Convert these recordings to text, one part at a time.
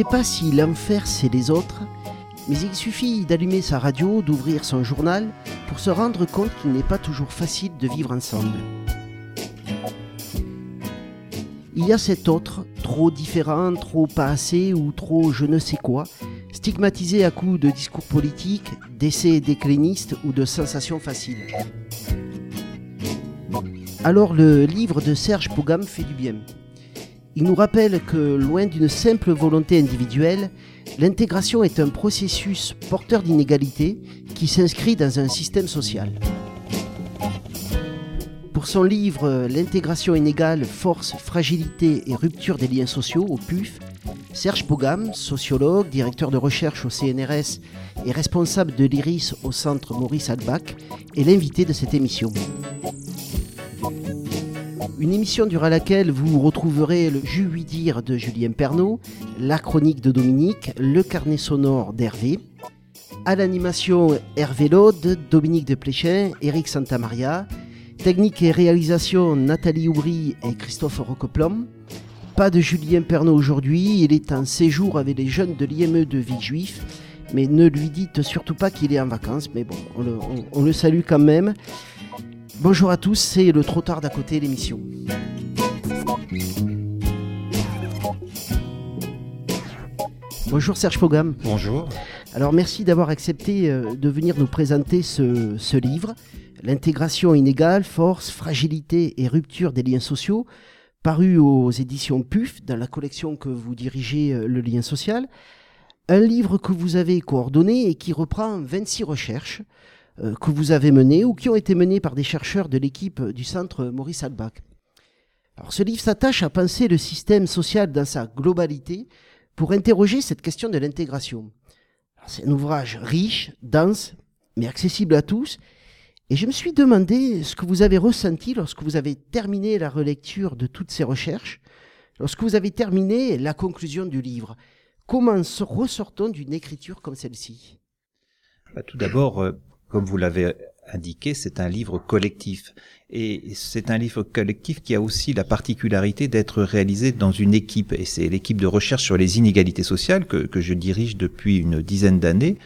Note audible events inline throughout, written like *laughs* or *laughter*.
sais pas si l'enfer c'est les autres, mais il suffit d'allumer sa radio, d'ouvrir son journal pour se rendre compte qu'il n'est pas toujours facile de vivre ensemble. Il y a cet autre, trop différent, trop pas assez ou trop je ne sais quoi, stigmatisé à coups de discours politiques, d'essais déclinistes ou de sensations faciles. Alors le livre de Serge Pogam fait du bien. Il nous rappelle que loin d'une simple volonté individuelle, l'intégration est un processus porteur d'inégalités qui s'inscrit dans un système social. Pour son livre L'intégration inégale, force, fragilité et rupture des liens sociaux au PUF, Serge Pogam, sociologue, directeur de recherche au CNRS et responsable de l'IRIS au centre Maurice Albach, est l'invité de cette émission. Une émission durant laquelle vous retrouverez le Jus 8 dire de Julien Pernaud, la chronique de Dominique, le carnet sonore d'Hervé. À l'animation Hervé Laude, Dominique de Pléchin, Eric Santamaria. Technique et réalisation Nathalie Oubry et Christophe Roqueplom. Pas de Julien Pernaud aujourd'hui, il est en séjour avec les jeunes de l'IME de Villejuif. Mais ne lui dites surtout pas qu'il est en vacances, mais bon, on le salue quand même. Bonjour à tous, c'est le trop tard d'à côté l'émission. Bonjour Serge Pogam. Bonjour. Alors merci d'avoir accepté euh, de venir nous présenter ce, ce livre, L'intégration inégale, force, fragilité et rupture des liens sociaux, paru aux éditions PUF dans la collection que vous dirigez, euh, Le lien social. Un livre que vous avez coordonné et qui reprend 26 recherches que vous avez menées ou qui ont été menées par des chercheurs de l'équipe du centre Maurice Albach. Alors, ce livre s'attache à penser le système social dans sa globalité pour interroger cette question de l'intégration. C'est un ouvrage riche, dense, mais accessible à tous. Et je me suis demandé ce que vous avez ressenti lorsque vous avez terminé la relecture de toutes ces recherches, lorsque vous avez terminé la conclusion du livre. Comment ressort-on d'une écriture comme celle-ci? Bah, Tout d'abord, euh, comme vous l'avez indiqué, c'est un livre collectif. Et c'est un livre collectif qui a aussi la particularité d'être réalisé dans une équipe. Et c'est l'équipe de recherche sur les inégalités sociales que, je dirige depuis une dizaine d'années.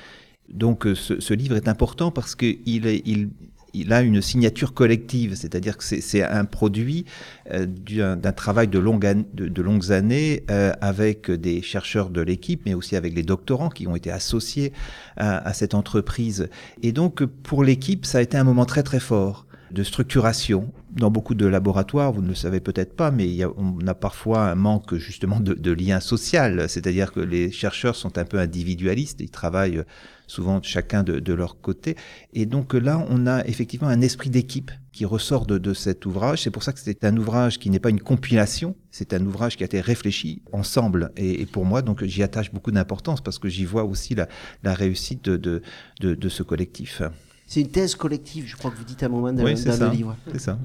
Donc ce, ce, livre est important parce qu'il il, il a une signature collective, c'est-à-dire que c'est un produit euh, d'un travail de, longue, de, de, longues années euh, avec des chercheurs de l'équipe, mais aussi avec les doctorants qui ont été associés à, à cette entreprise. Et donc pour l'équipe, ça a été un moment très très fort de structuration. Dans beaucoup de laboratoires, vous ne le savez peut-être pas, mais il y a, on a parfois un manque justement de, de lien social, c'est-à-dire que les chercheurs sont un peu individualistes, ils travaillent souvent chacun de, de, leur côté. Et donc là, on a effectivement un esprit d'équipe qui ressort de, de cet ouvrage. C'est pour ça que c'est un ouvrage qui n'est pas une compilation, c'est un ouvrage qui a été réfléchi ensemble. Et, et pour moi, donc j'y attache beaucoup d'importance parce que j'y vois aussi la, la réussite de, de, de ce collectif. C'est une thèse collective, je crois que vous dites à un moment dans, oui, dans ça, le livre. C'est ça.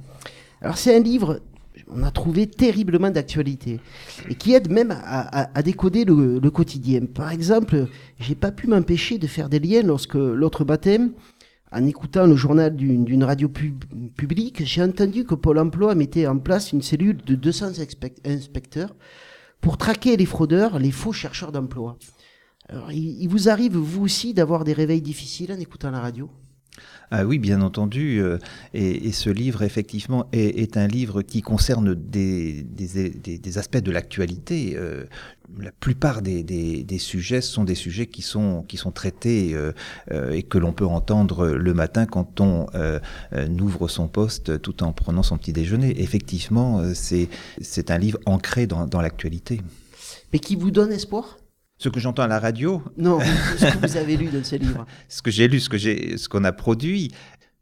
Alors c'est un livre, on a trouvé terriblement d'actualité et qui aide même à, décoder le, quotidien. Par exemple, j'ai pas pu m'empêcher de faire des liens lorsque l'autre baptême, en écoutant le journal d'une radio pub, publique, j'ai entendu que Pôle Emploi mettait en place une cellule de 200 inspecteurs pour traquer les fraudeurs, les faux chercheurs d'emploi. Alors, il vous arrive, vous aussi, d'avoir des réveils difficiles en écoutant la radio? Ah oui, bien entendu. Euh, et, ce livre, effectivement, est, un livre qui concerne des, aspects de l'actualité. Euh, la plupart des, sujets sont des sujets qui sont, qui sont traités euh, et que l'on peut entendre le matin quand on ouvre son poste tout en prenant son petit déjeuner. Effectivement, c'est un livre ancré dans l'actualité. Mais qui vous donne espoir? Ce que j'entends à la radio Non, *laughs* ce que vous avez lu dans ce livre. ce que j'ai lu, ce que j'ai, ce qu'on a produit.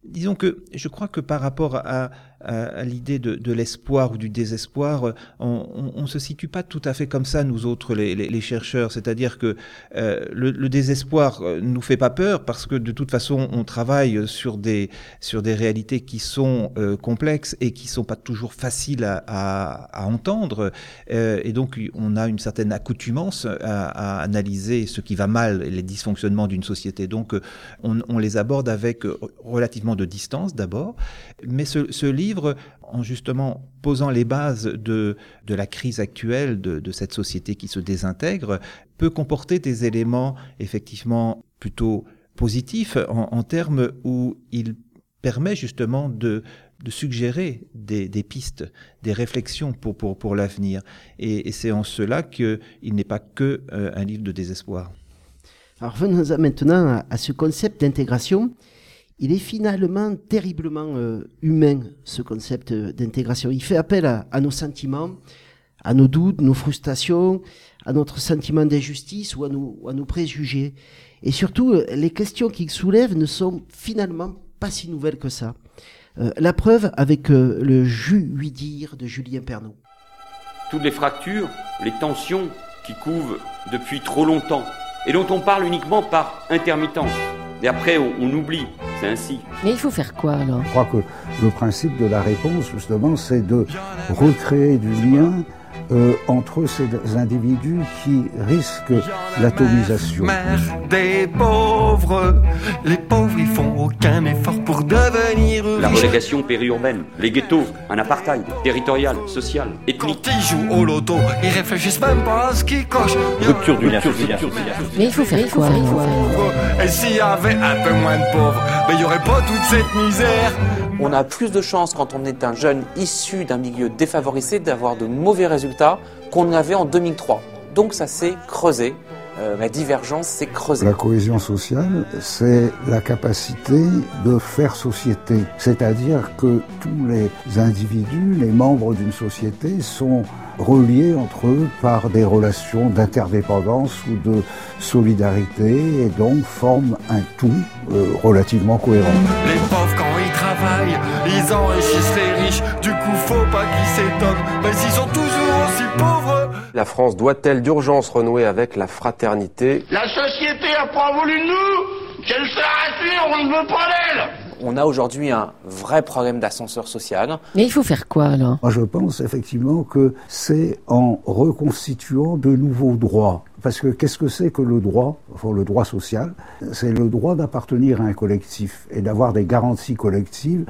Disons que je crois que par rapport à, à, à l'idée de, de l'espoir ou du désespoir, on, on, se situe pas tout à fait comme ça nous autres les, les, les chercheurs. C'est-à-dire que euh, le, le, désespoir euh, nous fait pas peur parce que de toute façon on travaille sur des sur des réalités qui sont euh, complexes et qui sont pas toujours faciles à, à, à entendre. Euh, et donc on a une certaine accoutumance à, analyser ce qui va mal, les dysfonctionnements d'une société. Donc on, on les aborde avec relativement de distance d'abord, mais ce, livre en justement posant les bases de, de la crise actuelle, de, de cette société qui se désintègre, peut comporter des éléments effectivement plutôt positifs en, termes où il permet justement de, de suggérer des, des, pistes, des réflexions pour, pour, pour l'avenir. Et, c'est en cela qu'il n'est pas que euh, un livre de désespoir. Alors venons-en maintenant à, ce concept d'intégration. Il est finalement terriblement euh, humain, ce concept d'intégration. Il fait appel à, nos sentiments, à nos doutes, nos frustrations, à notre sentiment d'injustice ou à nos, préjugés. Et surtout, euh, les questions qu'il soulève ne sont finalement pas si nouvelles que ça. Euh, la preuve avec euh, le jus dire de Julien Pernaud. Toutes les fractures, les tensions qui couvent depuis trop longtemps et dont on parle uniquement par intermittence. Et après, on oublie. C'est ainsi. Mais il faut faire quoi alors? Je crois que le principe de la réponse, justement, c'est de recréer du lien euh, entre ces individus qui risquent l'atomisation. Mère des pauvres, les pauvres ils font aucun effort pour devenir La relégation périurbaine, les ghettos, un apartheid territorial, social, ethnique. Quand ils jouent au loto, ils réfléchissent même pas à ce qu'ils cochent. Rupture du lien Mais il faut faire quoi? Et s'il y avait un peu moins de pauvres, mais il y aurait pas toute cette misère. On a plus de chances quand on est un jeune issu d'un milieu défavorisé d'avoir de mauvais résultats qu'on avait en 2003. Donc ça s'est creusé. Euh, la divergence s'est creusée. La cohésion sociale, c'est la capacité de faire société. C'est-à-dire que tous les individus, les membres d'une société sont reliés entre eux par des relations d'interdépendance ou de solidarité et donc forment un tout euh, relativement cohérent. Les pauvres, ils enrichissent les riches. Du coup, faut pas qu'ils s'étonnent. Mais ils sont toujours aussi pauvres. La France doit-elle d'urgence renouer avec la fraternité? La société a pas voulu de nous Qu'elle se rassure, on ne veut pas d'elle on a aujourd'hui un vrai problème d'ascenseur social. Mais il faut faire quoi alors? Moi je pense effectivement que c'est en reconstituant de nouveaux droits. Parce que qu'est-ce que c'est que le droit, enfin le droit social? C'est le droit d'appartenir à un collectif et d'avoir des garanties collectives.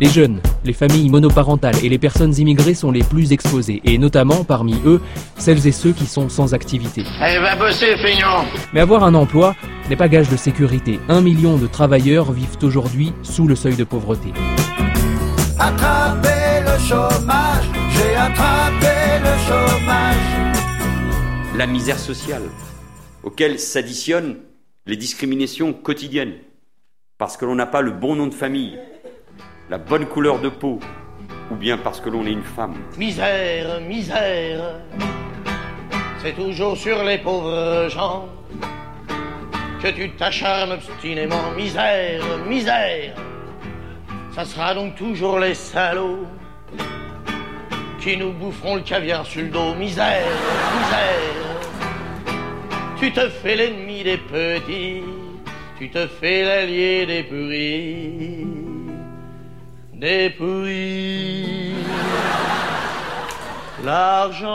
Les jeunes, les familles monoparentales et les personnes immigrées sont les plus exposées, et notamment parmi eux, celles et ceux qui sont sans activité. Allez, va bosser, feignant Mais avoir un emploi n'est pas gage de sécurité. Un million de travailleurs vivent aujourd'hui sous le seuil de pauvreté. Attrapez La misère sociale, auquel s'additionnent les discriminations quotidiennes, parce que l'on n'a pas le bon nom de famille, la bonne couleur de peau, ou bien parce que l'on est une femme. Misère, misère, c'est toujours sur les pauvres gens que tu t'acharnes obstinément. Misère, misère, ça sera donc toujours les salauds qui nous boufferont le caviar sur le dos. Misère, misère, tu te fais l'ennemi des petits, tu te fais l'allié des pourris, des pourris. L'argent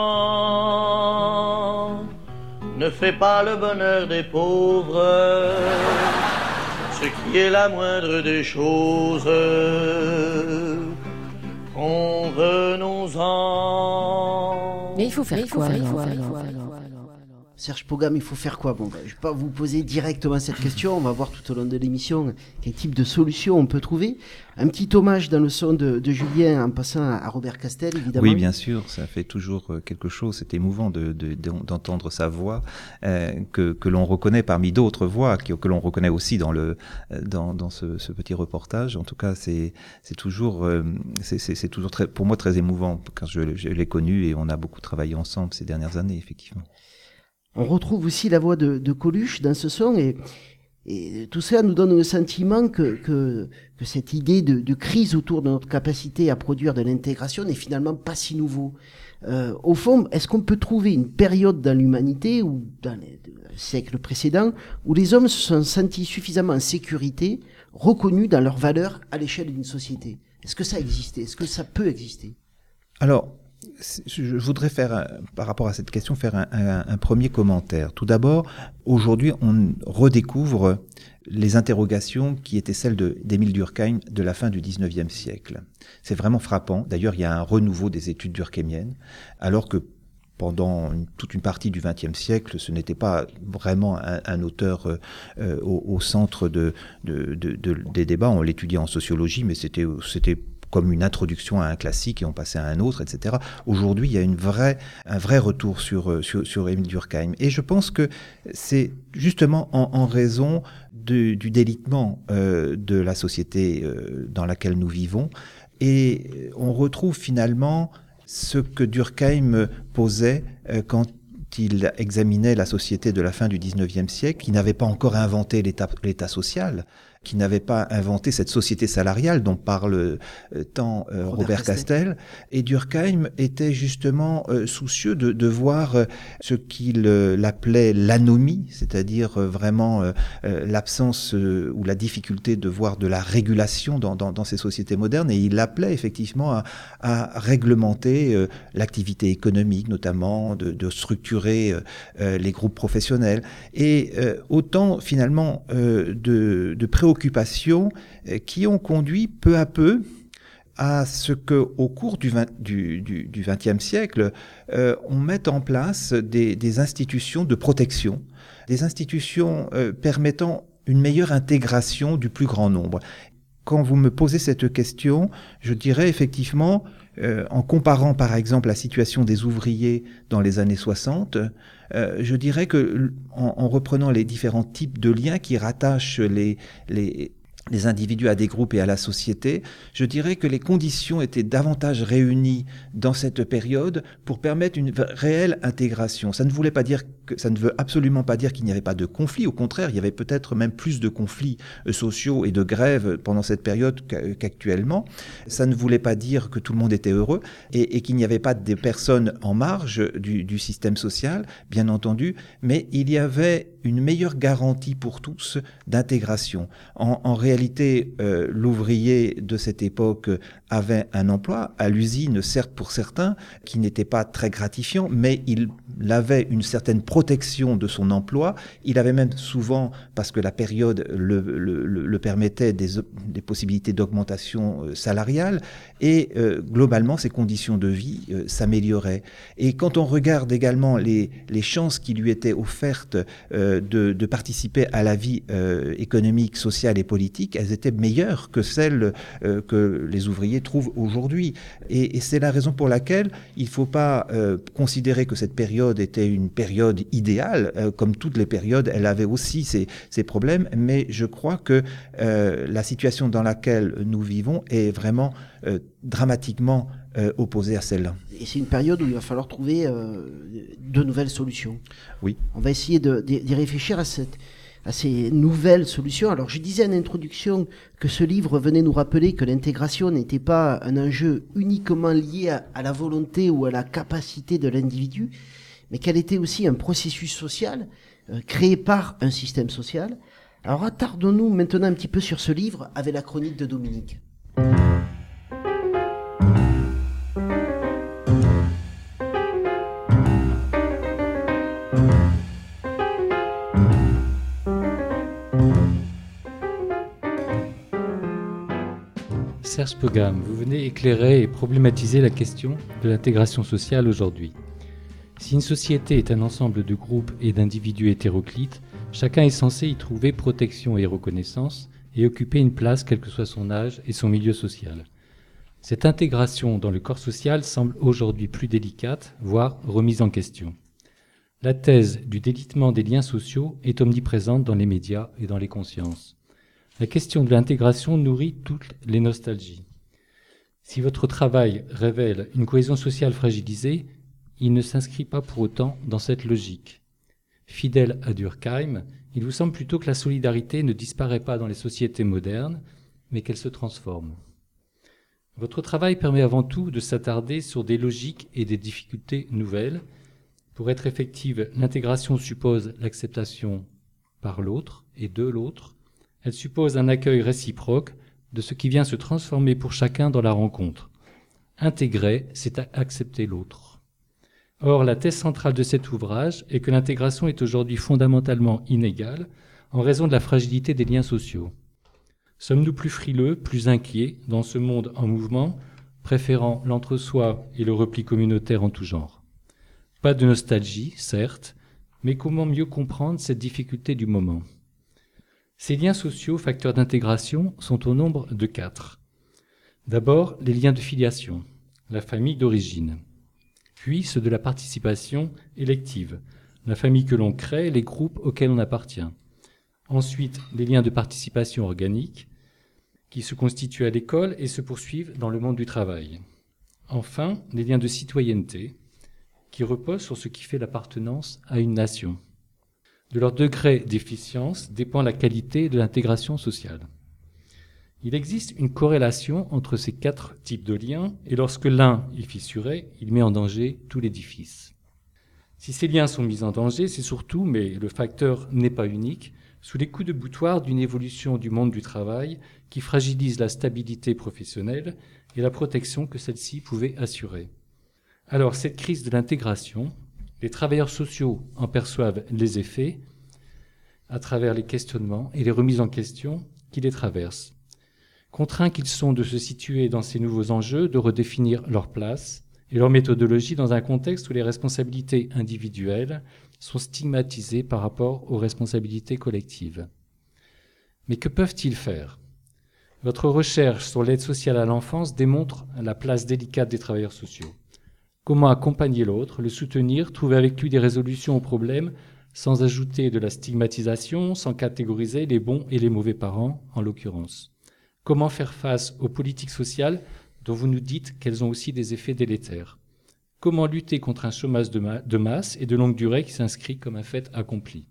ne fait pas le bonheur des pauvres, ce qui est la moindre des choses. Convenons-en. Mais il faut faire Mais il faut quoi alors, alors, alors Serge Pogam, il faut faire quoi? Bon, ben, je vais pas vous poser directement cette question. On va voir tout au long de l'émission quel type de solution on peut trouver. Un petit hommage dans le son de, de Julien en passant à Robert Castel, évidemment. Oui, bien sûr, ça fait toujours euh, quelque chose. C'est émouvant de, de, d'entendre sa voix euh, que, que l'on reconnaît parmi d'autres voix que, l'on reconnaît aussi dans le dans, dans ce, ce petit reportage. En tout cas, c'est toujours euh, c'est toujours très pour moi très émouvant quand je, je l'ai connu et on a beaucoup travaillé ensemble ces dernières années, effectivement. On retrouve aussi la voix de, de Coluche dans ce son et, et tout cela nous donne le sentiment que, que, que cette idée de, de, crise autour de notre capacité à produire de l'intégration n'est finalement pas si nouveau. Euh, au fond, est-ce qu'on peut trouver une période dans l'humanité ou dans les siècles précédents où les hommes se sont sentis suffisamment en sécurité, reconnus dans leurs valeurs à l'échelle d'une société? Est-ce que ça existait Est-ce que ça peut exister? Alors, je voudrais faire, par rapport à cette question, faire un, premier commentaire. Tout d'abord, aujourd'hui, on redécouvre les interrogations qui étaient celles d'Émile Durkheim de la fin du 19e siècle. C'est vraiment frappant. D'ailleurs, il y a un renouveau des études durkheimiennes, alors que pendant toute une partie du XXe siècle, ce n'était pas vraiment un, auteur euh, euh, au, centre de, de- de- de- des débats. On l'étudiait en sociologie, mais c'était comme une introduction à un classique et on passait à un autre, etc. Aujourd'hui, il y a une vraie, un vrai retour sur, euh, sur, Émile Durkheim. Et je pense que c'est justement en, raison du délitement euh, de la société euh, dans laquelle nous vivons. Et on retrouve finalement ce que Durkheim posait quand il examinait la société de la fin du 19e siècle, qui n'avait pas encore inventé l'État social, qui n'avait pas inventé cette société salariale dont parle euh, tant euh, Robert Robert, Castel. Castel. Et Durkheim était justement euh, soucieux de, de voir ce qu'il appelait l'anomie, c'est-à-dire vraiment l'absence ou la difficulté de voir de la régulation dans, dans, dans ces sociétés modernes. Et il appelait effectivement à, à réglementer l'activité économique, notamment de, de structurer les groupes professionnels. Et autant finalement de, de euh, qui ont conduit peu à peu à ce que, au cours du, 20, du, du, du 20e siècle, euh, on mette en place des, des institutions de protection, des institutions euh, permettant une meilleure intégration du plus grand nombre. Quand vous me posez cette question, je dirais effectivement, euh, en comparant par exemple la situation des ouvriers dans les années 60, euh, je dirais que en, en, reprenant les différents types de liens qui rattachent les, les individus à des groupes et à la société, je dirais que les conditions étaient davantage réunies dans cette période pour permettre une réelle intégration. Ça ne voulait pas dire que ça ne veut absolument pas dire qu'il n'y avait pas de conflits. Au contraire, il y avait peut-être même plus de conflits euh, sociaux et de grèves pendant cette période qu'actuellement. Ça ne voulait pas dire que tout le monde était heureux et, qu'il n'y avait pas des personnes en marge du système social, bien entendu, mais il y avait une meilleure garantie pour tous d'intégration. En, en, réalité, euh, l'ouvrier de cette époque avait un emploi à l'usine, certes pour certains, qui n'était pas très gratifiant, mais il avait une certaine protection de son emploi. Il avait même souvent, parce que la période le, le, le permettait, des, des possibilités d'augmentation euh, salariale, et euh, globalement, ses conditions de vie euh, s'amélioraient. Et quand on regarde également les, les chances qui lui étaient offertes euh, de, participer à la vie euh, économique, sociale et politique, elles étaient meilleures que celles euh, que les ouvriers trouvent aujourd'hui. Et, c'est la raison pour laquelle il ne faut pas euh, considérer que cette période était une période idéale. Comme toutes les périodes, elle avait aussi ses, problèmes, mais je crois que la situation dans laquelle nous vivons est vraiment dramatiquement euh, opposée à celle-là. Et c'est une période où il va falloir trouver euh, de nouvelles solutions. Oui. On va essayer d'y réfléchir à, cette, à ces nouvelles solutions. Alors je disais en introduction que ce livre venait nous rappeler que l'intégration n'était pas un enjeu uniquement lié à, à, la volonté ou à la capacité de l'individu, mais qu'elle était aussi un processus social euh, créé par un système social. Alors attardons-nous maintenant un petit peu sur ce livre avec la chronique de Dominique. Vous venez éclairer et problématiser la question de l'intégration sociale aujourd'hui. Si une société est un ensemble de groupes et d'individus hétéroclites, chacun est censé y trouver protection et reconnaissance et occuper une place quel que soit son âge et son milieu social. Cette intégration dans le corps social semble aujourd'hui plus délicate, voire remise en question. La thèse du délitement des liens sociaux est omniprésente dans les médias et dans les consciences. La question de l'intégration nourrit toutes les nostalgies. Si votre travail révèle une cohésion sociale fragilisée, il ne s'inscrit pas pour autant dans cette logique. Fidèle à Durkheim, il vous semble plutôt que la solidarité ne disparaît pas dans les sociétés modernes, mais qu'elle se transforme. Votre travail permet avant tout de s'attarder sur des logiques et des difficultés nouvelles. Pour être effective, l'intégration suppose l'acceptation par l'autre et de l'autre. Elle suppose un accueil réciproque de ce qui vient se transformer pour chacun dans la rencontre. Intégrer, c'est accepter l'autre. Or, la thèse centrale de cet ouvrage est que l'intégration est aujourd'hui fondamentalement inégale en raison de la fragilité des liens sociaux. Sommes-nous plus frileux, plus inquiets dans ce monde en mouvement, préférant l'entre-soi et le repli communautaire en tout genre? Pas de nostalgie, certes, mais comment mieux comprendre cette difficulté du moment? Ces liens sociaux, facteurs d'intégration, sont au nombre de quatre. D'abord, les liens de filiation, la famille d'origine, puis ceux de la participation élective, la famille que l'on crée, les groupes auxquels on appartient. Ensuite, les liens de participation organique, qui se constituent à l'école et se poursuivent dans le monde du travail. Enfin, les liens de citoyenneté, qui reposent sur ce qui fait l'appartenance à une nation. De leur degré d'efficience dépend la qualité de l'intégration sociale. Il existe une corrélation entre ces quatre types de liens, et lorsque l'un est fissuré, il met en danger tout l'édifice. Si ces liens sont mis en danger, c'est surtout, mais le facteur n'est pas unique, sous les coups de boutoir d'une évolution du monde du travail qui fragilise la stabilité professionnelle et la protection que celle-ci pouvait assurer. Alors, cette crise de l'intégration, les travailleurs sociaux en perçoivent les effets à travers les questionnements et les remises en question qui les traversent. Contraints qu'ils sont de se situer dans ces nouveaux enjeux, de redéfinir leur place et leur méthodologie dans un contexte où les responsabilités individuelles sont stigmatisés par rapport aux responsabilités collectives. Mais que peuvent-ils faire? Votre recherche sur l'aide sociale à l'enfance démontre la place délicate des travailleurs sociaux. Comment accompagner l'autre, le soutenir, trouver avec lui des résolutions aux problèmes sans ajouter de la stigmatisation, sans catégoriser les bons et les mauvais parents, en l'occurrence. Comment faire face aux politiques sociales dont vous nous dites qu'elles ont aussi des effets délétères. Comment lutter contre un chômage de, masse et de longue durée qui s'inscrit comme un fait accompli.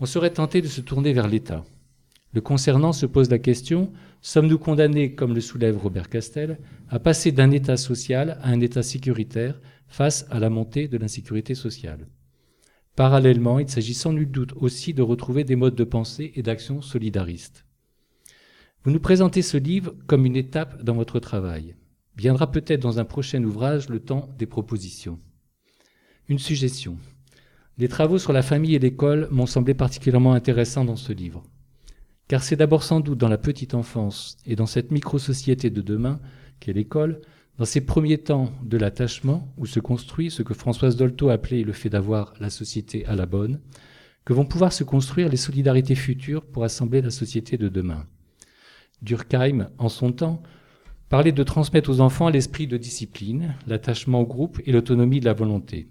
On serait tenté de se tourner vers l'État. Le concernant se pose la question sommes-nous condamnés, comme le soulève Robert Castel, à passer d'un État social à un État sécuritaire face à la montée de l'insécurité sociale? Parallèlement, il s'agit sans nul doute aussi de retrouver des modes de pensée et d'action solidaristes. Vous nous présentez ce livre comme une étape dans votre travail. Viendra peut-être dans un prochain ouvrage le temps des propositions. Une suggestion. Les travaux sur la famille et l'école m'ont semblé particulièrement intéressants dans ce livre. Car c'est d'abord sans doute dans la petite enfance et dans cette micro-société de demain qu'est l'école, dans ces premiers temps de l'attachement, où se construit ce que Françoise Dolto appelait le fait d'avoir la société à la bonne, que vont pouvoir se construire les solidarités futures pour assembler la société de demain. Durkheim, en son temps, Parler de transmettre aux enfants l'esprit de discipline, l'attachement au groupe et l'autonomie de la volonté.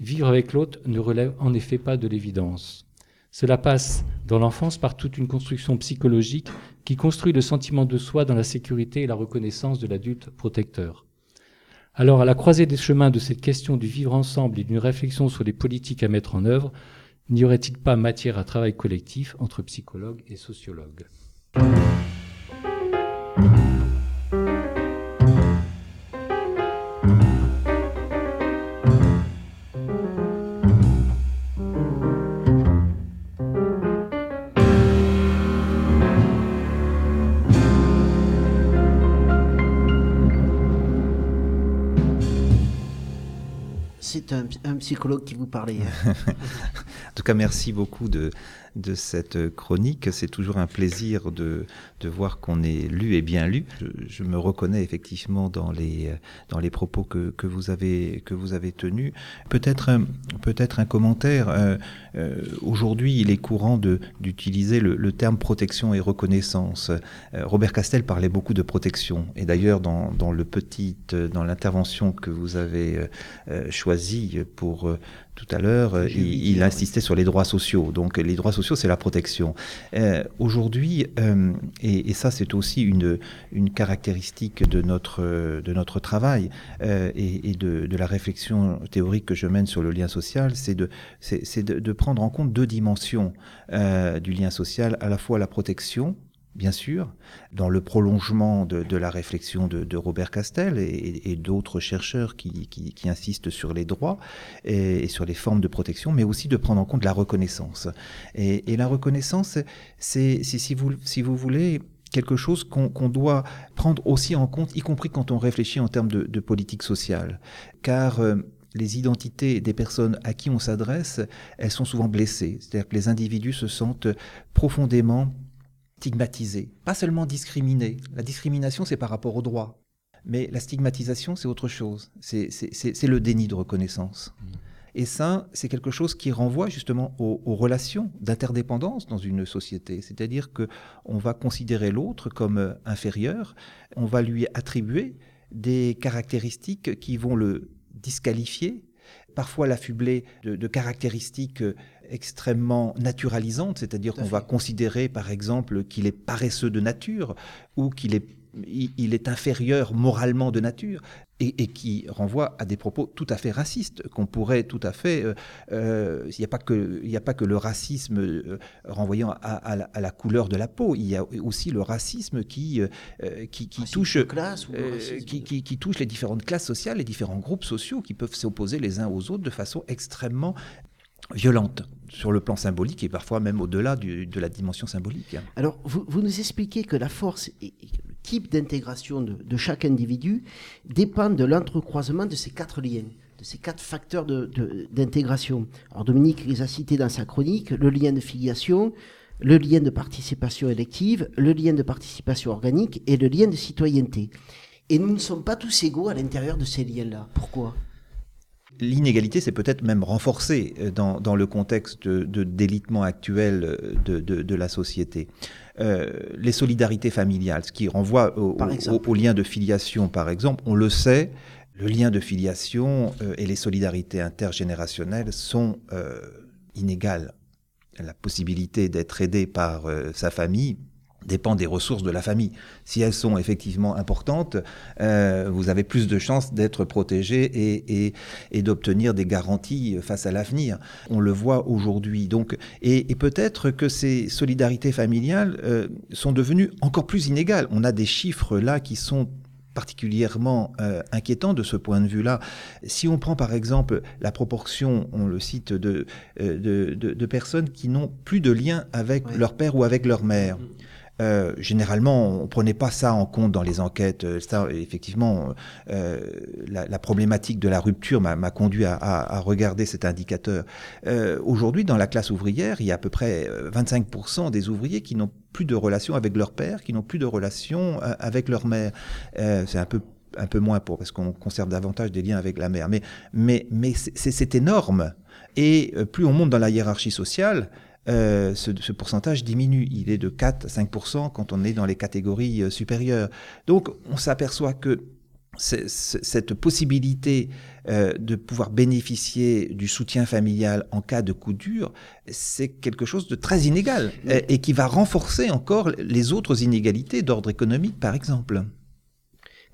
Vivre avec l'autre ne relève en effet pas de l'évidence. Cela passe dans l'enfance par toute une construction psychologique qui construit le sentiment de soi dans la sécurité et la reconnaissance de l'adulte protecteur. Alors, à la croisée des chemins de cette question du vivre ensemble et d'une réflexion sur les politiques à mettre en œuvre, n'y aurait-il pas matière à travail collectif entre psychologues et sociologues? Un, psychologue qui vous parlait. *laughs* en tout cas, merci beaucoup de, de cette chronique. C'est toujours un plaisir de, de voir qu'on est lu et bien lu. Je, me reconnais effectivement dans les, dans les propos que, que, vous avez, que vous avez tenus. Peut-être un, peut-être un commentaire. Euh, euh, aujourd'hui, il est courant d'utiliser le, le, terme protection et reconnaissance. Euh, Robert Castel parlait beaucoup de protection. Et d'ailleurs, dans, dans, le petit, dans l'intervention que vous avez choisie pour tout à l'heure, euh, il, insistait sur les droits sociaux. Donc les droits sociaux, c'est la protection. Euh, Aujourd'hui, euh, et, et, ça c'est aussi une, une caractéristique de notre, de notre travail euh, et, et de, de, la réflexion théorique que je mène sur le lien social, c'est de, de, de, prendre en compte deux dimensions euh, du lien social, à la fois la protection, bien sûr, dans le prolongement de, la réflexion de, Robert Castel et, d'autres chercheurs qui, insistent sur les droits et, sur les formes de protection, mais aussi de prendre en compte la reconnaissance. Et, la reconnaissance, c'est, si, vous, voulez, quelque chose qu'on doit prendre aussi en compte, y compris quand on réfléchit en termes de, de politique sociale. Car euh, les identités des personnes à qui on s'adresse, elles sont souvent blessées. C'est-à-dire que les individus se sentent profondément stigmatisés, pas seulement discriminés. La discrimination, c'est par rapport au droit. Mais la stigmatisation, c'est autre chose. C'est le déni de reconnaissance. Mmh. Et ça, c'est quelque chose qui renvoie justement aux, relations d'interdépendance dans une société. C'est-à-dire que on va considérer l'autre comme euh, inférieur, on va lui attribuer des caractéristiques qui vont le disqualifier, parfois l'affubler de, caractéristiques euh, extrêmement naturalisantes, c'est-à-dire qu'on va considérer par exemple qu'il est paresseux de nature ou qu'il est il est inférieur moralement de nature et, qui renvoie à des propos tout à fait racistes qu'on pourrait tout à fait. Euh, euh, il n'y a pas que il a pas que le racisme euh, renvoyant à, la, couleur de la peau. Il y a aussi le racisme qui qui, touche qui, qui, touche les différentes classes sociales, les différents groupes sociaux qui peuvent s'opposer les uns aux autres de façon extrêmement violente sur le plan symbolique et parfois même au-delà de la dimension symbolique. Alors, vous, vous, nous expliquez que la force et, type d'intégration de, chaque individu dépendent de l'entrecroisement de ces quatre liens, de ces quatre facteurs d'intégration. De, Alors Dominique les a cités dans sa chronique, le lien de filiation, le lien de participation élective, le lien de participation organique et le lien de citoyenneté. Et nous ne sommes pas tous égaux à l'intérieur de ces liens-là. Pourquoi? L'inégalité s'est peut-être même renforcée euh, dans, le contexte de, délitement actuel euh, de, la société. Euh, les solidarités familiales, ce qui renvoie au, lien de filiation, par exemple, on le sait, le lien de filiation et les solidarités intergénérationnelles sont inégales. La possibilité d'être aidé par sa famille dépend des ressources de la famille. Si elles sont effectivement importantes, euh, vous avez plus de chances d'être protégé et, et, et d'obtenir des garanties face à l'avenir. On le voit aujourd'hui. Donc, et, et peut-être que ces solidarités familiales euh, sont devenues encore plus inégales. On a des chiffres là qui sont particulièrement euh, inquiétants de ce point de vue-là. Si on prend par exemple la proportion, on le cite, de, euh, de, de, de personnes qui n'ont plus de lien avec leur père ou avec leur mère. Mm. Euh, généralement, on ne prenait pas ça en compte dans les enquêtes. Euh, effectivement, euh, la, problématique de la rupture m'a conduit à, regarder cet indicateur. Aujourd'hui, dans la classe ouvrière, il y a à peu près 25% des ouvriers qui n'ont plus de relation avec leur père, qui n'ont plus de relation avec leur mère. C'est un peu un peu moins pour parce qu'on conserve davantage des liens avec la mère. Mais mais mais c'est énorme. Et plus on monte dans la hiérarchie sociale, euh, ce, pourcentage diminue. Il est de 4 à 5 quand on est dans les catégories euh, supérieures. Donc on s'aperçoit que cette possibilité euh, de pouvoir bénéficier du soutien familial en cas de coup dur, c'est quelque chose de très inégal et qui va renforcer encore les autres inégalités d'ordre économique, par exemple.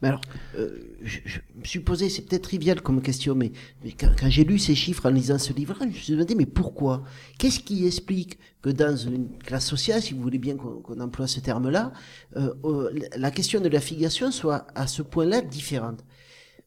Mais alors, euh, je, me suis posé, c'est peut-être trivial comme question, mais, quand, j'ai lu ces chiffres en lisant ce livre, je me suis demandé, mais pourquoi? Qu'est-ce qui explique que dans une classe sociale, si vous voulez bien qu'on emploie ce terme-là, euh, euh, la question de l'affiliation soit à ce point-là différente?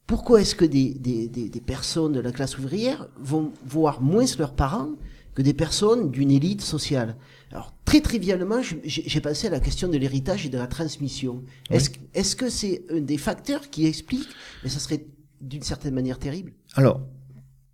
Pourquoi est-ce que des, personnes de la classe ouvrière vont voir moins leurs parents que des personnes d'une élite sociale? Alors, très trivialement, j'ai pensé à la question de l'héritage et de la transmission. Est-ce que c'est un des facteurs qui explique, mais ça serait d'une certaine manière terrible? Alors,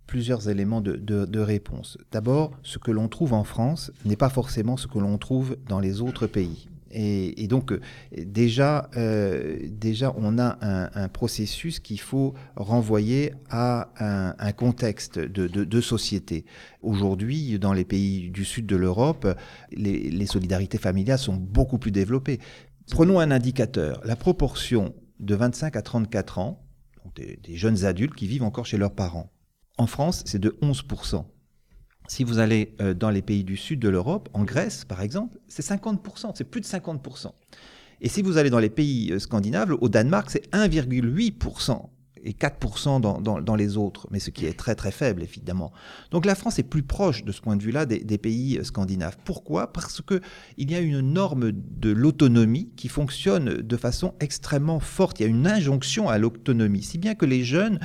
plusieurs éléments de, de réponse. D'abord, ce que l'on trouve en France n'est pas forcément ce que l'on trouve dans les autres pays. Et, donc euh, déjà, euh, déjà, on a un, processus qu'il faut renvoyer à un, contexte de, société. Aujourd'hui, dans les pays du sud de l'Europe, les, solidarités familiales sont beaucoup plus développées. Prenons un indicateur. La proportion de 25 à 34 ans, des, des jeunes adultes qui vivent encore chez leurs parents. En France, c'est de 11 si vous allez euh, dans les pays du sud de l'Europe, en Grèce par exemple, c'est 50%, c'est plus de 50%. Et si vous allez dans les pays euh, scandinaves, au Danemark, c'est 1,8% et 4% dans, dans, les autres, mais ce qui est très très faible évidemment. Donc la France est plus proche de ce point de vue-là des, des, pays euh, scandinaves. Pourquoi? Parce que il y a une norme de l'autonomie qui fonctionne de façon extrêmement forte. Il y a une injonction à l'autonomie, si bien que les jeunes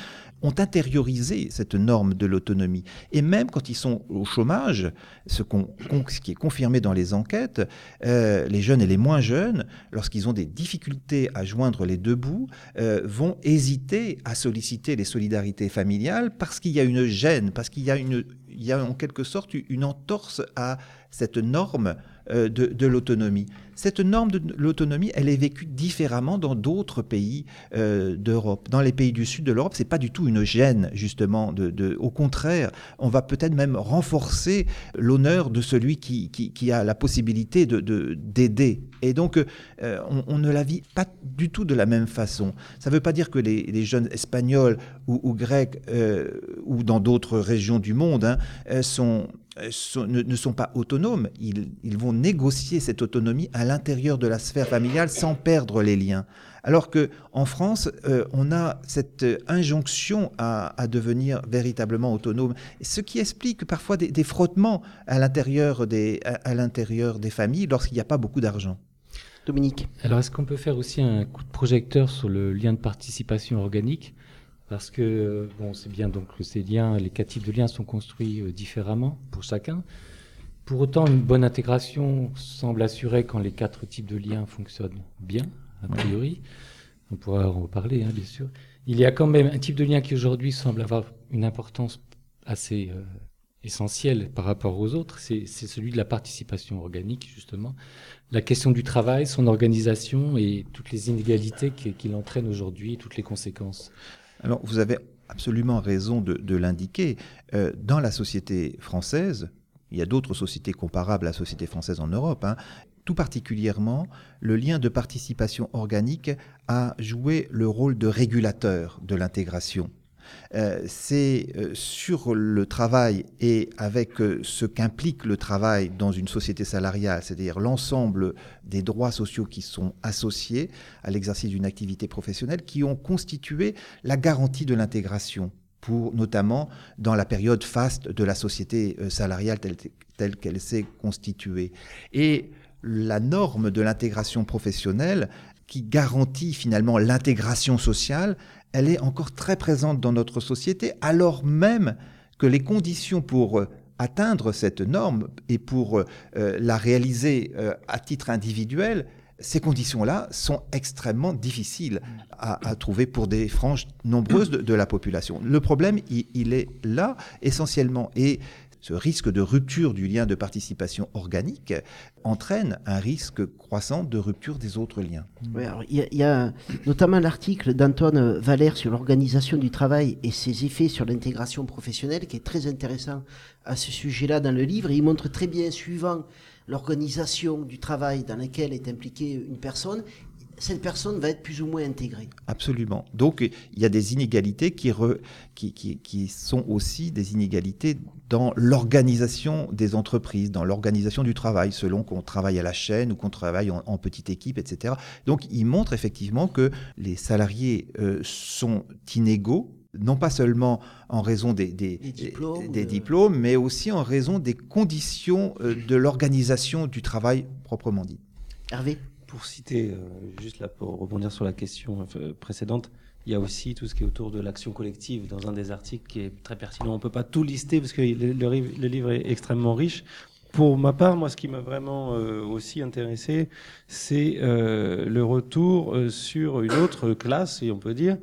ont intériorisé cette norme de l'autonomie. Et même quand ils sont au chômage, ce, qui est confirmé dans les enquêtes, euh, les jeunes et les moins jeunes, lorsqu'ils ont des difficultés à joindre les deux bouts, euh, vont hésiter à solliciter les solidarités familiales parce qu'il y a une gêne, parce qu'il y a en quelque sorte une entorse à cette norme euh, de, l'autonomie. Cette norme de l'autonomie, elle est vécue différemment dans d'autres pays euh, d'Europe. Dans les pays du sud de l'Europe, c'est pas du tout une gêne justement. Au contraire, on va peut-être même renforcer l'honneur de celui qui, a la possibilité de d'aider. Et donc, euh, on, ne la vit pas du tout de la même façon. Ça ne veut pas dire que les, jeunes espagnols ou, grecs ou dans d'autres régions du monde hein, sont euh, ne, sont pas autonomes, ils, vont négocier cette autonomie à l'intérieur de la sphère familiale sans perdre les liens. Alors que en France, euh, on a cette injonction à, devenir véritablement autonome, ce qui explique parfois des, frottements à l'intérieur des, à l'intérieur des familles lorsqu'il n'y a pas beaucoup d'argent. Dominique. Alors, est-ce qu'on peut faire aussi un coup de projecteur sur le lien de participation organique? Parce que bon, c'est bien donc ces liens, les quatre types de liens sont construits euh, différemment pour chacun. Pour autant, une bonne intégration semble assurer quand les quatre types de liens fonctionnent bien, a priori. On pourra en reparler, hein, bien sûr. Il y a quand même un type de lien qui aujourd'hui semble avoir une importance assez euh, essentielle par rapport aux autres, c'est celui de la participation organique, justement. La question du travail, son organisation et toutes les inégalités qu'il entraîne aujourd'hui, toutes les conséquences. Alors, vous avez absolument raison de, l'indiquer. Euh, dans la société française, il y a d'autres sociétés comparables à la société française en Europe, hein, tout particulièrement, le lien de participation organique a joué le rôle de régulateur de l'intégration. Euh, c'est euh, sur le travail et avec euh, ce qu'implique le travail dans une société salariale, c'est-à-dire l'ensemble des droits sociaux qui sont associés à l'exercice d'une activité professionnelle, qui ont constitué la garantie de l'intégration pour notamment dans la période faste de la société salariale telle qu'elle s'est constituée. Et la norme de l'intégration professionnelle qui garantit finalement l'intégration sociale, elle est encore très présente dans notre société, alors même que les conditions pour euh, atteindre cette norme et pour euh, euh, la réaliser à titre individuel, ces conditions-là sont extrêmement difficiles à, trouver pour des franges nombreuses de, la population. Le problème, il, il, est là essentiellement. Et ce risque de rupture du lien de participation organique entraîne un risque croissant de rupture des autres liens. il, y a, notamment l'article d'Antoine Valère sur l'organisation du travail et ses effets sur l'intégration professionnelle qui est très intéressant à ce sujet-là dans le livre. il montre très bien, suivant l'organisation du travail dans laquelle est impliquée une personne, cette personne va être plus ou moins intégrée. Absolument. Donc il y a des inégalités qui, qui, sont aussi des inégalités dans l'organisation des entreprises, dans l'organisation du travail, selon qu'on travaille à la chaîne ou qu'on travaille en, petite équipe, etc. Donc il montre effectivement que les salariés euh, sont inégaux non pas seulement en raison des, diplômes, des, diplômes, mais aussi en raison des conditions euh, de l'organisation du travail proprement dit. Hervé? Pour citer, euh, juste là pour rebondir sur la question euh, précédente, il y a aussi tout ce qui est autour de l'action collective dans un des articles qui est très pertinent. On ne peut pas tout lister parce que le, livre est extrêmement riche. Pour ma part, moi, ce qui m'a vraiment euh, aussi intéressé, c'est le retour sur une autre classe, si on peut dire,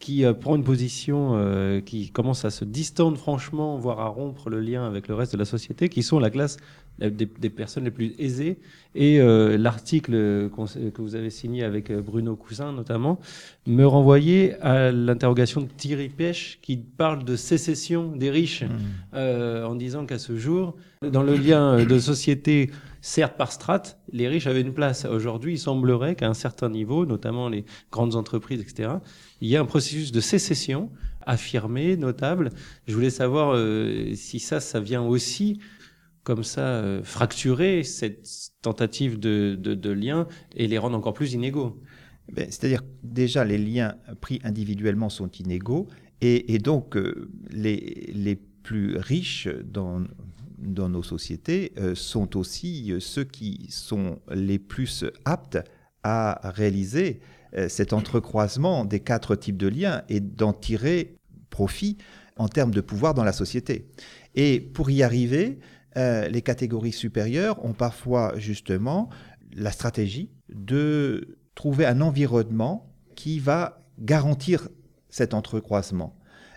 qui prend une position qui commence à se distendre franchement, voire à rompre le lien avec le reste de la société, qui sont la classe des, personnes les plus aisées. Et euh, l'article que vous avez signé avec euh, Bruno Cousin notamment me renvoyait à l'interrogation de Thierry Pêche qui parle de sécession des riches mmh. euh, en disant qu'à ce jour, dans le lien de société, certes par strate, les riches avaient une place. Aujourd'hui, il semblerait qu'à un certain niveau, notamment les grandes entreprises, etc., il y a un processus de sécession affirmé, notable. Je voulais savoir si ça, ça vient aussi comme ça euh, fracturer cette tentative de, lien et les rendre encore plus inégaux ben, C'est-à-dire déjà les liens pris individuellement sont inégaux et, donc euh, les, les, plus riches dans, dans nos sociétés euh, sont aussi ceux qui sont les plus aptes à réaliser cet entrecroisement des quatre types de liens et d'en tirer profit en termes de pouvoir dans la société. Et pour y arriver, euh, les catégories supérieures ont parfois justement la stratégie de trouver un environnement qui va garantir cet entrecroisement.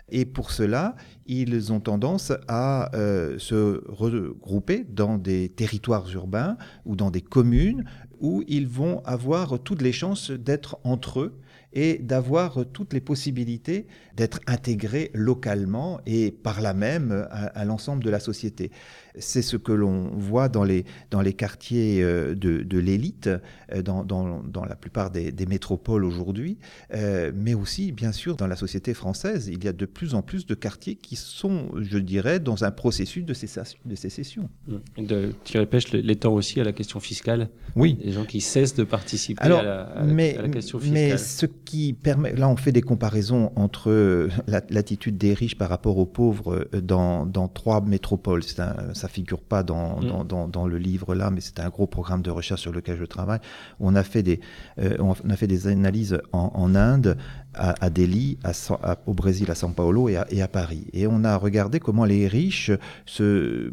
Et pour cela, ils ont tendance à euh, se regrouper dans des territoires urbains ou dans des communes où ils vont avoir toutes les chances d'être entre eux et d'avoir toutes les possibilités d'être intégrés localement et par là même à, l'ensemble de la société. C'est ce que l'on voit dans les, dans les quartiers euh, de, de l'élite, euh, dans, dans, dans, la plupart des, des métropoles aujourd'hui, euh, mais aussi, bien sûr, dans la société française. Il y a de plus en plus de quartiers qui sont, je dirais, dans un processus de, cessation, de sécession. Mmh. De tirer pêche l'étend aussi à la question fiscale. Oui. Les gens qui cessent de participer à, la, mais, à la question fiscale. Mais ce qui permet, là, on fait des comparaisons entre l'attitude des riches par rapport aux pauvres dans, dans trois métropoles. Un, ça figure pas dans, mm. dans, dans, dans, le livre là, mais c'est un gros programme de recherche sur lequel je travaille. On a fait des, euh, on a fait des analyses en, en Inde, à, à Delhi, à, à, au Brésil, à São Paulo et à, et à, Paris. Et on a regardé comment les riches se euh,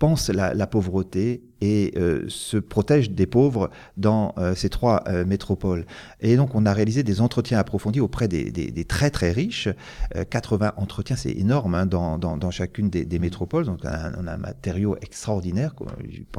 pensent la, la pauvreté et euh, se protègent des pauvres dans euh, ces trois euh, métropoles. Et donc on a réalisé des entretiens approfondis auprès des, des, des très très riches. 80 entretiens, c'est énorme hein, dans, dans, dans, chacune des, des métropoles. Donc on a, on a, un matériau extraordinaire.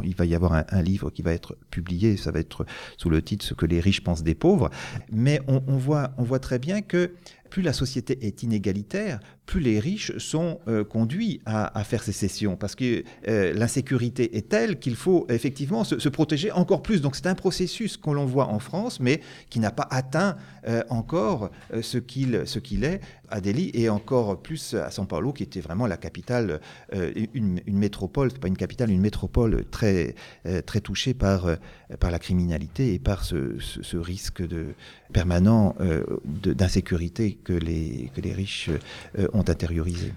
Il va y avoir un, un, livre qui va être publié, ça va être sous le titre Ce que les riches pensent des pauvres. Mais on, on voit, on voit très bien que plus la société est inégalitaire, plus les riches sont euh, conduits à, faire ces cessions, parce que euh, l'insécurité est telle qu'il faut effectivement se, protéger encore plus. Donc c'est un processus qu'on l'on voit en France, mais qui n'a pas atteint euh, encore ce qu'il est à Delhi et encore plus à São Paulo, qui était vraiment la capitale, une, métropole, pas une capitale, une métropole très très touchée par par la criminalité et par ce risque de permanent d'insécurité que les que les riches ont intériorisé.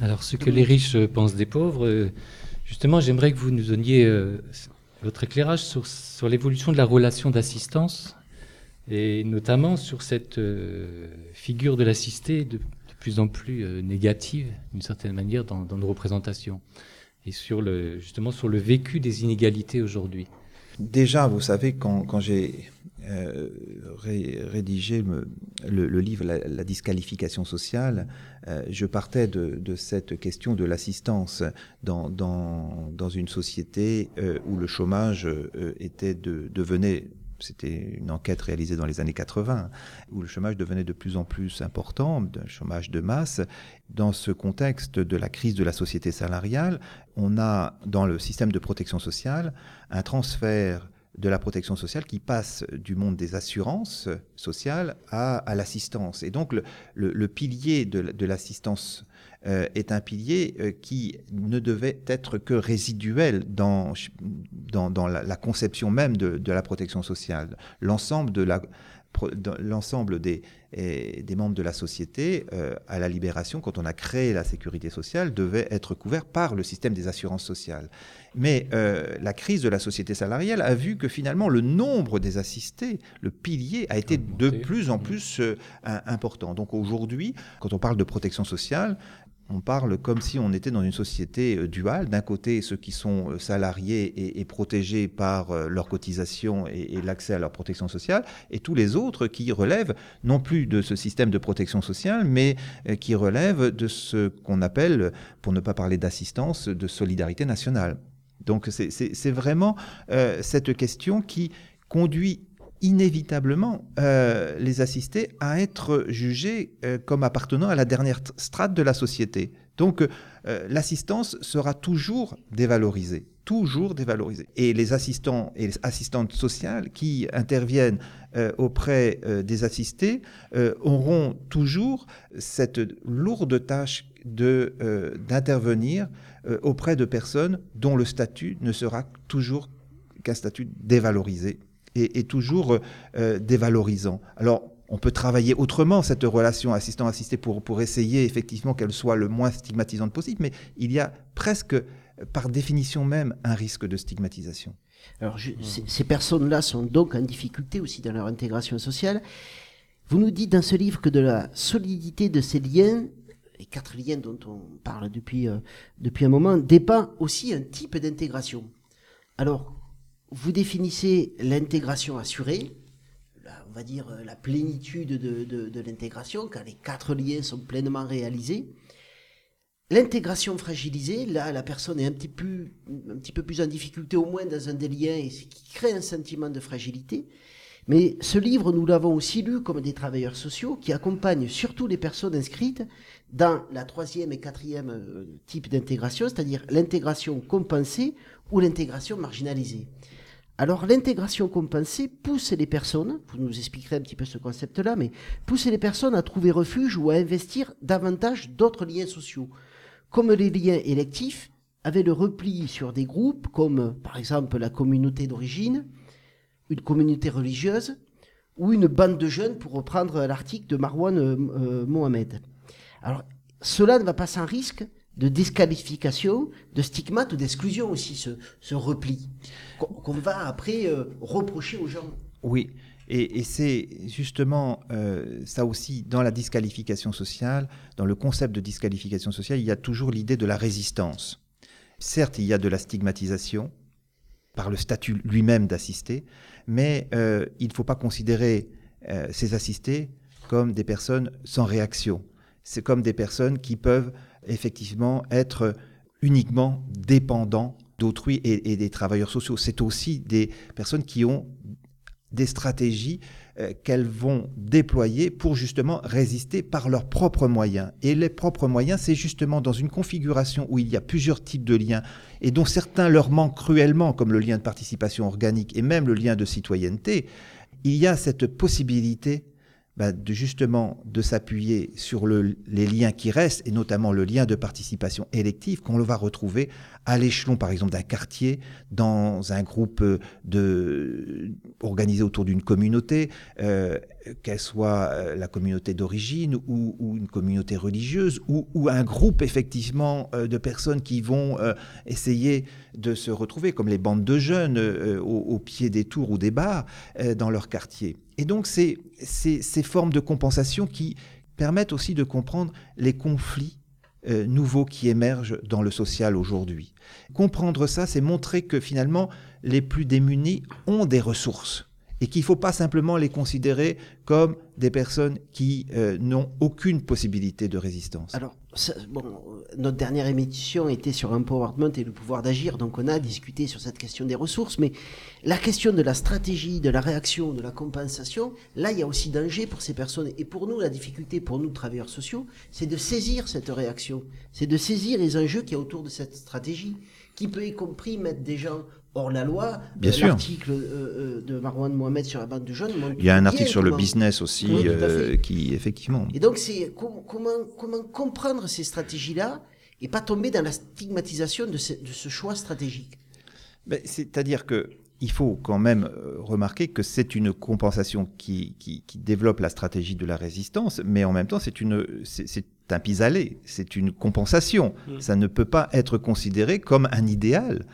Alors, ce que les riches pensent des pauvres, justement, j'aimerais que vous nous donniez euh, votre éclairage sur, sur l'évolution de la relation d'assistance, et notamment sur cette euh, figure de l'assisté de, de, plus en plus euh, négative, d'une certaine manière, dans, dans nos représentations, et sur le, justement sur le vécu des inégalités aujourd'hui. Déjà, vous savez, quand, quand j'ai euh, ré, rédigé le, livre la, disqualification sociale, euh, je partais de, cette question de l'assistance dans, une société euh, où le chômage euh, était de, devenait c'était une enquête réalisée dans les années 80, où le chômage devenait de plus en plus important, un chômage de masse. Dans ce contexte de la crise de la société salariale, on a dans le système de protection sociale un transfert de la protection sociale qui passe du monde des assurances sociales à, l'assistance. Et donc le, pilier de, l'assistance euh, est un pilier euh, qui ne devait être que résiduel dans, dans, la, conception même de, de la protection sociale. L'ensemble de la l'ensemble des, des membres de la société euh, à la libération, quand on a créé la sécurité sociale, devait être couvert par le système des assurances sociales. Mais euh, la crise de la société salariale a vu que finalement le nombre des assistés, le pilier, a été de plus en plus euh, important. Donc aujourd'hui, quand on parle de protection sociale, on parle comme si on était dans une société euh, duale. D'un côté, ceux qui sont euh, salariés et, protégés par euh, leurs cotisations et, l'accès à leur protection sociale, et tous les autres qui relèvent non plus de ce système de protection sociale, mais qui relèvent de ce qu'on appelle, pour ne pas parler d'assistance, de solidarité nationale. Donc c'est vraiment cette question qui conduit inévitablement euh, les assistés à être jugés euh, comme appartenant à la dernière strate de la société. Donc euh, l'assistance sera toujours dévalorisée, toujours dévalorisée. Et les assistants et les assistantes sociales qui interviennent auprès des assistés auront toujours cette lourde tâche d'intervenir auprès de personnes dont le statut ne sera toujours qu'un statut dévalorisé est, est toujours euh, dévalorisant. Alors, on peut travailler autrement cette relation assistant-assisté pour, pour essayer effectivement qu'elle soit le moins stigmatisante possible, mais il y a presque, par définition même, un risque de stigmatisation. Alors, je, ces personnes-là sont donc en difficulté aussi dans leur intégration sociale. Vous nous dites dans ce livre que de la solidité de ces liens les quatre liens dont on parle depuis, euh, depuis un moment, dépend aussi un type d'intégration. Alors, vous définissez l'intégration assurée, la- on va dire euh, la plénitude de, l'intégration, quand les quatre liens sont pleinement réalisés. L'intégration fragilisée, là, la personne est un petit, peu, un petit peu plus en difficulté, au moins dans un des liens, et ce qui crée un sentiment de fragilité. Mais ce livre, nous l'avons aussi lu comme des travailleurs sociaux qui accompagnent surtout les personnes inscrites dans la troisième et quatrième euh, type d'intégration, c'est-à-dire l'intégration compensée ou l'intégration marginalisée. Alors l'intégration compensée pousse les personnes, vous nous expliquerez un petit peu ce concept-là, mais pousse les personnes à trouver refuge ou à investir davantage d'autres liens sociaux, comme les liens électifs, avec le repli sur des groupes comme par exemple la communauté d'origine, une communauté religieuse ou une bande de jeunes, pour reprendre l'article de Marwan euh, euh, Mohamed. Alors, cela ne va pas sans risque de disqualification, de stigmate ou d'exclusion aussi, ce, repli, qu'on va après euh, reprocher aux gens. Oui, et, c'est justement euh, ça aussi, dans la disqualification sociale, dans le concept de disqualification sociale, il y a toujours l'idée de la résistance. Certes, il y a de la stigmatisation par le statut lui-même d'assisté, mais euh, il ne faut pas considérer ces assistés comme des personnes sans réaction. C'est comme des personnes qui peuvent effectivement être uniquement dépendants d'autrui et, et des travailleurs sociaux. C'est aussi des personnes qui ont des stratégies euh, qu'elles vont déployer pour justement résister par leurs propres moyens. Et les propres moyens, c'est justement dans une configuration où il y a plusieurs types de liens et dont certains leur manquent cruellement, comme le lien de participation organique et même le lien de citoyenneté, il y a cette possibilité bah, de justement de s'appuyer sur le, les liens qui restent, et notamment le lien de participation élective qu'on va retrouver à l'échelon, par exemple, d'un quartier, dans un groupe de, organisé autour d'une communauté, euh, qu'elle soit euh, la communauté d'origine ou, une communauté religieuse, ou, un groupe effectivement euh, de personnes qui vont euh, essayer de se retrouver, comme les bandes de jeunes euh, au, au, pied des tours ou des bars euh, dans leur quartier. Et donc, c'est ces formes de compensation qui permettent aussi de comprendre les conflits euh, nouveaux qui émergent dans le social aujourd'hui. Comprendre ça, c'est montrer que finalement, les plus démunis ont des ressources et qu'il ne faut pas simplement les considérer comme des personnes qui euh, n'ont aucune possibilité de résistance. Bon, notre dernière émission était sur empowerment et le pouvoir d'agir, donc on a discuté sur cette question des ressources, mais la question de la stratégie, de la réaction, de la compensation, là, il y a aussi danger pour ces personnes. Et pour nous, la difficulté, pour nous, travailleurs sociaux, c'est de saisir cette réaction, c'est de saisir les enjeux qu'il y a autour de cette stratégie, qui peut y compris mettre des gens hors la loi. Bien sûr. L'article euh, de Marwan Mohamed sur la bande de jeunes. Il y a un article sur comment... le business aussi oui, euh, qui, effectivement. Et donc, c'est com comment, comment comprendre ces stratégies-là et pas tomber dans la stigmatisation de ce, de ce choix stratégique? Ben, C'est-à-dire que il faut quand même euh, remarquer que c'est une compensation qui, qui, qui, développe la stratégie de la résistance, mais en même temps, c'est une, c'est un pis-aller, c'est une compensation. Mmh. Ça ne peut pas être considéré comme un idéal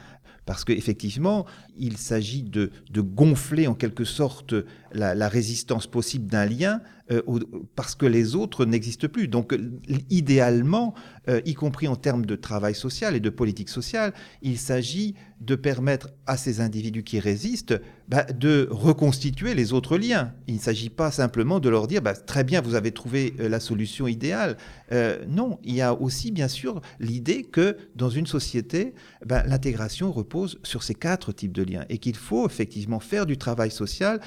parce qu'effectivement, il s'agit de, gonfler en quelque sorte la résistance possible d'un lien euh, parce que les autres n'existent plus. Donc, idéalement, euh, y compris en termes de travail social et de politique sociale, il s'agit de permettre à ces individus qui résistent bah, de reconstituer les autres liens. Il ne s'agit pas simplement de leur dire bah, très bien, vous avez trouvé euh, la solution idéale. Non, il y a aussi bien sûr l'idée que dans une société, bah, l'intégration repose sur ces quatre types de liens et qu'il faut effectivement faire du travail social,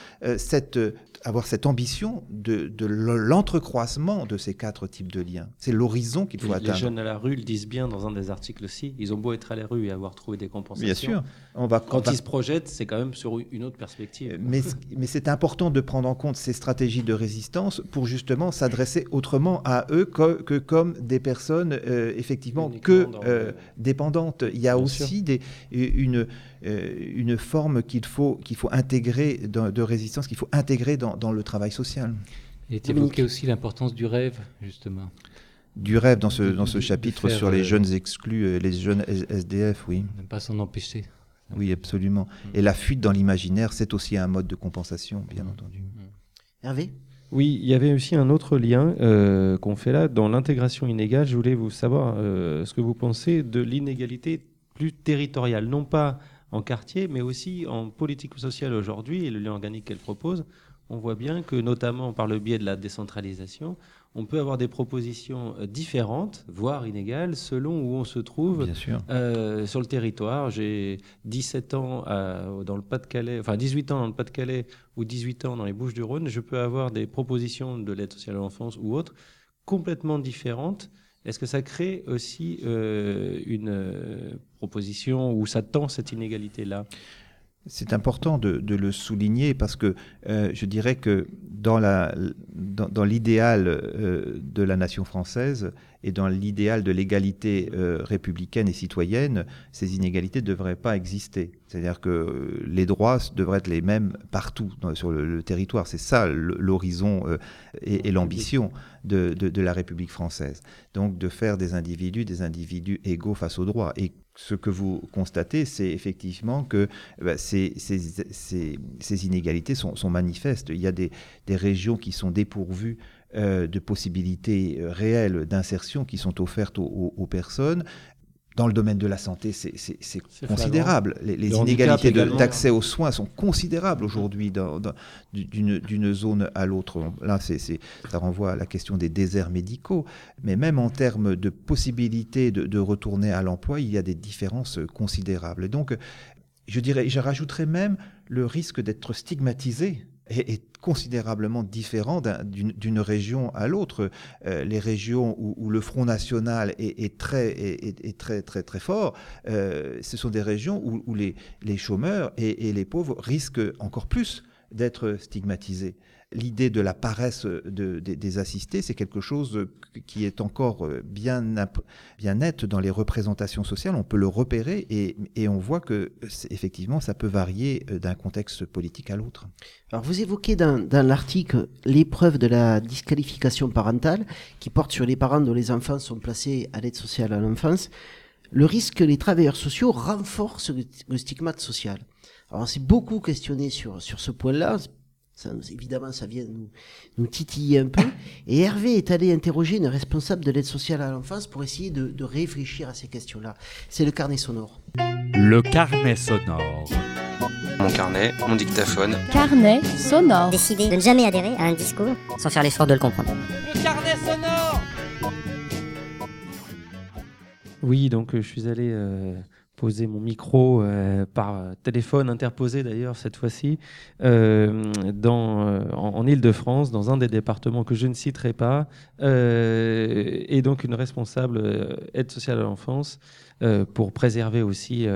avoir cette ambition de, de l'entrecroissement de ces quatre types de liens. C'est l'horizon qu'il faut les atteindre. Les jeunes à la rue le disent bien dans un des articles aussi. Ils ont beau être à la rue et avoir trouvé des compensations. Bien sûr. On va, Quand on va... ils se projettent, c'est quand même sur une autre perspective. Mais, mais c'est important de prendre en compte ces stratégies de résistance pour justement s'adresser autrement à eux que, que comme des personnes euh, effectivement que euh, dépendantes. Il y a bien aussi des, une, euh, une forme qu'il faut, qu'il faut intégrer de, de résistance, qu'il faut intégrer dans, dans, le travail social. Et évoqué aussi l'importance du rêve, justement du rêve dans ce, dans ce chapitre sur les jeunes exclus, les jeunes SDF, oui. Ne pas s'en empêcher. Oui, absolument. Et la fuite dans l'imaginaire, c'est aussi un mode de compensation, bien entendu. Hervé? Oui, il y avait aussi un autre lien euh, qu'on fait là dans l'intégration inégale. Je voulais vous savoir euh, ce que vous pensez de l'inégalité plus territoriale, non pas en quartier, mais aussi en politique sociale aujourd'hui et le lien organique qu'elle propose. On voit bien que, notamment par le biais de la décentralisation, on peut avoir des propositions euh, différentes, voire inégales, selon où on se trouve euh, sur le territoire. J'ai 17 ans euh, dans le Pas-de-Calais, enfin 18 ans dans le Pas-de-Calais ou 18 ans dans les Bouches-du-Rhône. Je peux avoir des propositions de l'aide sociale à l'enfance ou autres complètement différentes. Est-ce que ça crée aussi euh, une euh, proposition où ça tend cette inégalité-là? C'est important de, le souligner parce que euh, je dirais que dans l'idéal euh, de la nation française et dans l'idéal de l'égalité euh, républicaine et citoyenne, ces inégalités ne devraient pas exister. C'est-à-dire que les droits devraient être les mêmes partout sur le, territoire. C'est ça l'horizon et, l'ambition de, la République française. Donc de faire des individus des individus égaux face aux droits. Ce que vous constatez, c'est effectivement que bah, ces, ces, inégalités sont, manifestes. Il y a des, régions qui sont dépourvues euh, de possibilités euh, réelles d'insertion qui sont offertes aux personnes. Dans le domaine de la santé, c'est considérable. Les, les Le handicap inégalités d'accès aux soins sont considérables aujourd'hui d'une zone à l'autre. Là, ça renvoie à la question des déserts médicaux. Mais même en termes de possibilités de, de retourner à l'emploi, il y a des différences considérables. Et donc, je dirais, je rajouterais même le risque d'être stigmatisé est, considérablement différent d'un- d'une région à l'autre. Euh, les régions où, le Front National est, très, très, très, très fort, euh, ce sont des régions où, les, les chômeurs et les pauvres risquent encore plus d'être stigmatisés. L'idée de la paresse de- des- assistés, c'est quelque chose qui est encore bien, imp- bien net dans les représentations sociales. On peut le repérer et, on voit que effectivement, ça peut varier euh, d'un contexte politique à l'autre. Alors vous évoquez dans, l'article l'épreuve de la disqualification parentale qui porte sur les parents dont les enfants sont placés à l'aide sociale à l'enfance. Le risque que les travailleurs sociaux renforcent le, stigmate social. Alors on s'est beaucoup questionné sur ce point-là. Ça, évidemment, ça vient nous, nous titiller un peu. Et Hervé est allé interroger une responsable de l'aide sociale à l'enfance pour essayer de, de réfléchir à ces questions-là. C'est le carnet sonore. Le carnet sonore. Mon carnet, mon dictaphone. Carnet sonore. Décider de ne jamais adhérer à un discours sans faire l'effort de le comprendre. Le carnet sonore. Oui, donc euh, je suis allé euh, poser mon micro euh, par euh, téléphone interposé d'ailleurs cette fois-ci euh, euh, en, en Ile-de-France, dans un des départements que je ne citerai pas, et donc une responsable aide sociale à l'enfance pour préserver aussi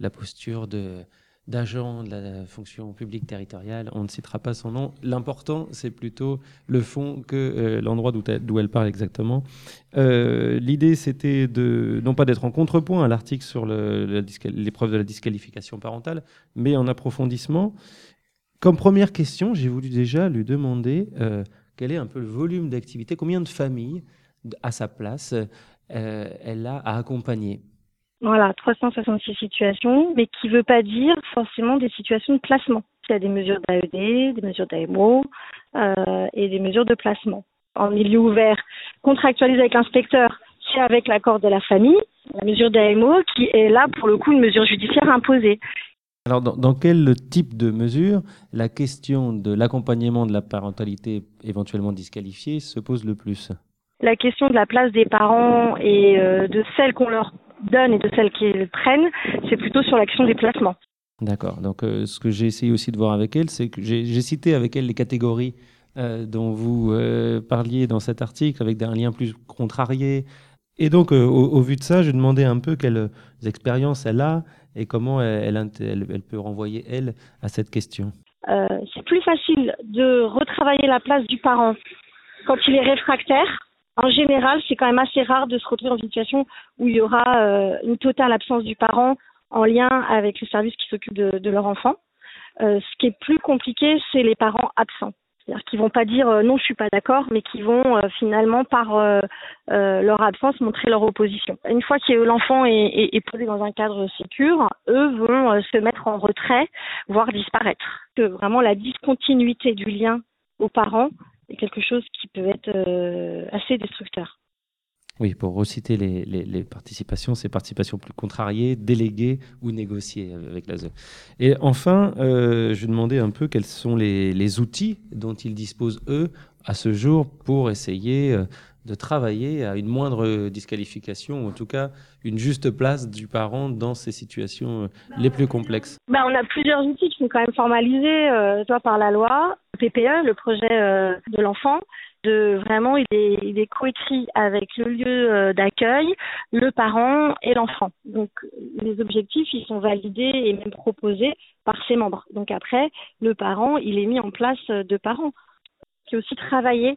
la posture de d'agent de la fonction publique territoriale. On ne citera pas son nom. L'important, c'est plutôt le fond que euh, l'endroit d'où elle- parle exactement. Euh, L'idée, c'était de non pas d'être en contrepoint à l'article sur l'épreuve de la disqualification parentale, mais en approfondissement. Comme première question, j'ai voulu déjà lui demander euh, quel est un peu le volume d'activité, combien de familles à sa place elle a à accompagner? Voilà, 366 situations, mais qui ne veut pas dire forcément des situations de placement. Il y a des mesures d'AED, des mesures d'AMO euh, et des mesures de placement. En milieu ouvert, contractualisé avec l'inspecteur, c'est avec l'accord de la famille. La mesure d'AMO qui est là pour le coup une mesure judiciaire imposée. Alors, dans, dans quel type de mesure la question de l'accompagnement de la parentalité éventuellement disqualifiée se pose le plus? La question de la place des parents et euh, de celle qu'on leur donne et de celle qu'ils prennent, c'est plutôt sur la question des placements. D'accord. Donc, euh, ce que j'ai essayé aussi de voir avec elle, c'est que j'ai cité avec elle les catégories euh, dont vous euh, parliez dans cet article, avec un lien plus contrarié. Et donc, au, au vu de ça, je demandais un peu quelles expériences elle a et comment elle, elle, elle- elle peut renvoyer, elle, à cette question. C'est plus facile de retravailler la place du parent quand il est réfractaire. En général, c'est quand même assez rare de se retrouver dans une situation où il y aura euh, une totale absence du parent en lien avec le service qui s'occupe de, leur enfant. Euh, ce qui est plus compliqué, c'est les parents absents. C'est-à-dire qu'ils vont pas dire euh, non, je suis pas d'accord, mais qui vont finalement par leur absence montrer leur opposition. Une fois que l'enfant est, posé dans un cadre sécure, eux vont se mettre en retrait, voire disparaître. Vraiment la discontinuité du lien aux parents quelque chose qui peut être euh, assez destructeur. Oui, pour reciter les, participations, c'est participations plus contrariées, déléguées ou négociées avec l'ASE. Et enfin, euh, je demandais un peu quels sont les, les, outils dont ils disposent, eux, à ce jour, pour essayer euh, de travailler à une moindre disqualification, ou en tout cas une juste place du parent dans ces situations euh, les plus complexes bah, On a plusieurs outils qui sont quand même formalisés euh, soit par la loi, le PPE, le projet euh, de l'enfant, de vraiment il est, coécrit avec le lieu d'accueil, le parent et l'enfant. Donc les objectifs ils sont validés et même proposés par ses membres. Donc après le parent il est mis en place de parents qui est aussi travaillé euh,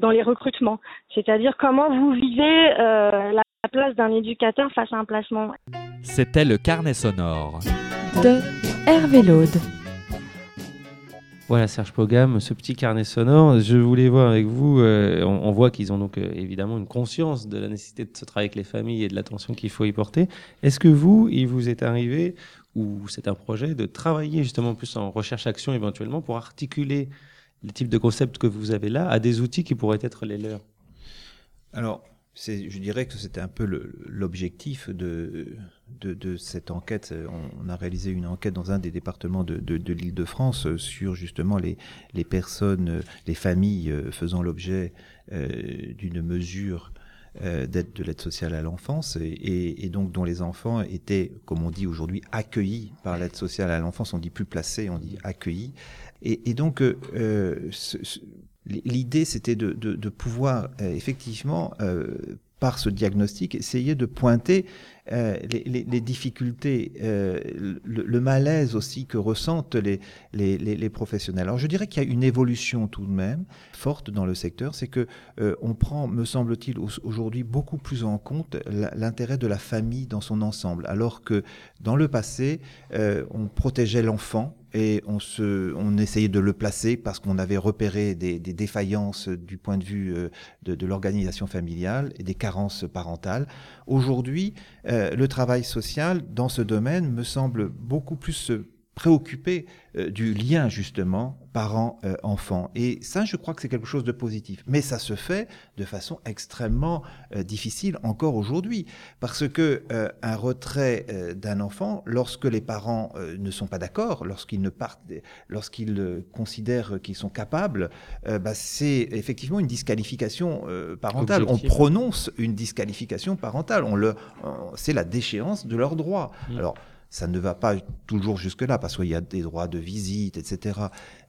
dans les recrutements, c'est-à-dire comment vous vivez euh, la place d'un éducateur face à un placement. C'était le carnet sonore de Hervé Laude. Voilà Serge Pogam, ce petit carnet sonore. Je voulais voir avec vous, euh, on, on, voit qu'ils ont donc euh, évidemment une conscience de la nécessité de se travailler avec les familles et de l'attention qu'il faut y porter. Est-ce que vous, il vous est arrivé, ou c'est un projet, de travailler justement plus en recherche-action éventuellement pour articuler les types de concepts que vous avez là à des outils qui pourraient être les leurs Alors, je dirais que c'était un peu l'objectif de, cette enquête. On, a réalisé une enquête dans un des départements de, l'île de France sur justement les, personnes, les familles faisant l'objet euh, d'une mesure euh, d'aide de l'aide sociale à l'enfance et, et, et, donc dont les enfants étaient, comme on dit aujourd'hui, accueillis par l'aide sociale à l'enfance. On dit plus placés, on dit accueillis. Et, donc, euh, l'idée, c'était de, pouvoir euh, effectivement, euh, par ce diagnostic, essayer de pointer les, difficultés, le, malaise aussi que ressentent les, professionnels. Alors je dirais qu'il y a une évolution tout de même forte dans le secteur, c'est que on prend, me semble-t-il, aujourd'hui beaucoup plus en compte l'intérêt de la famille dans son ensemble, alors que dans le passé, on protégeait l'enfant et on, se, on essayait de le placer parce qu'on avait repéré des, des, défaillances du point de vue de, de l'organisation familiale et des carences parentales. Aujourd'hui, euh, le travail social dans ce domaine me semble beaucoup plus préoccuper euh, du lien justement parents-enfants. Euh, et ça, je crois que c'est quelque chose de positif. Mais ça se fait de façon extrêmement euh, difficile encore aujourd'hui, parce que euh, un retrait d'un enfant, lorsque les parents ne sont pas d'accord, lorsqu'ils ne partent, lorsqu'ils considèrent qu'ils sont capables, bah, c'est effectivement une disqualification parentale. Objectif. On prononce une disqualification parentale. On le, c'est la déchéance de leurs droits. Mmh. Alors ça ne va pas toujours jusque-là, parce qu'il y a des droits de visite, etc.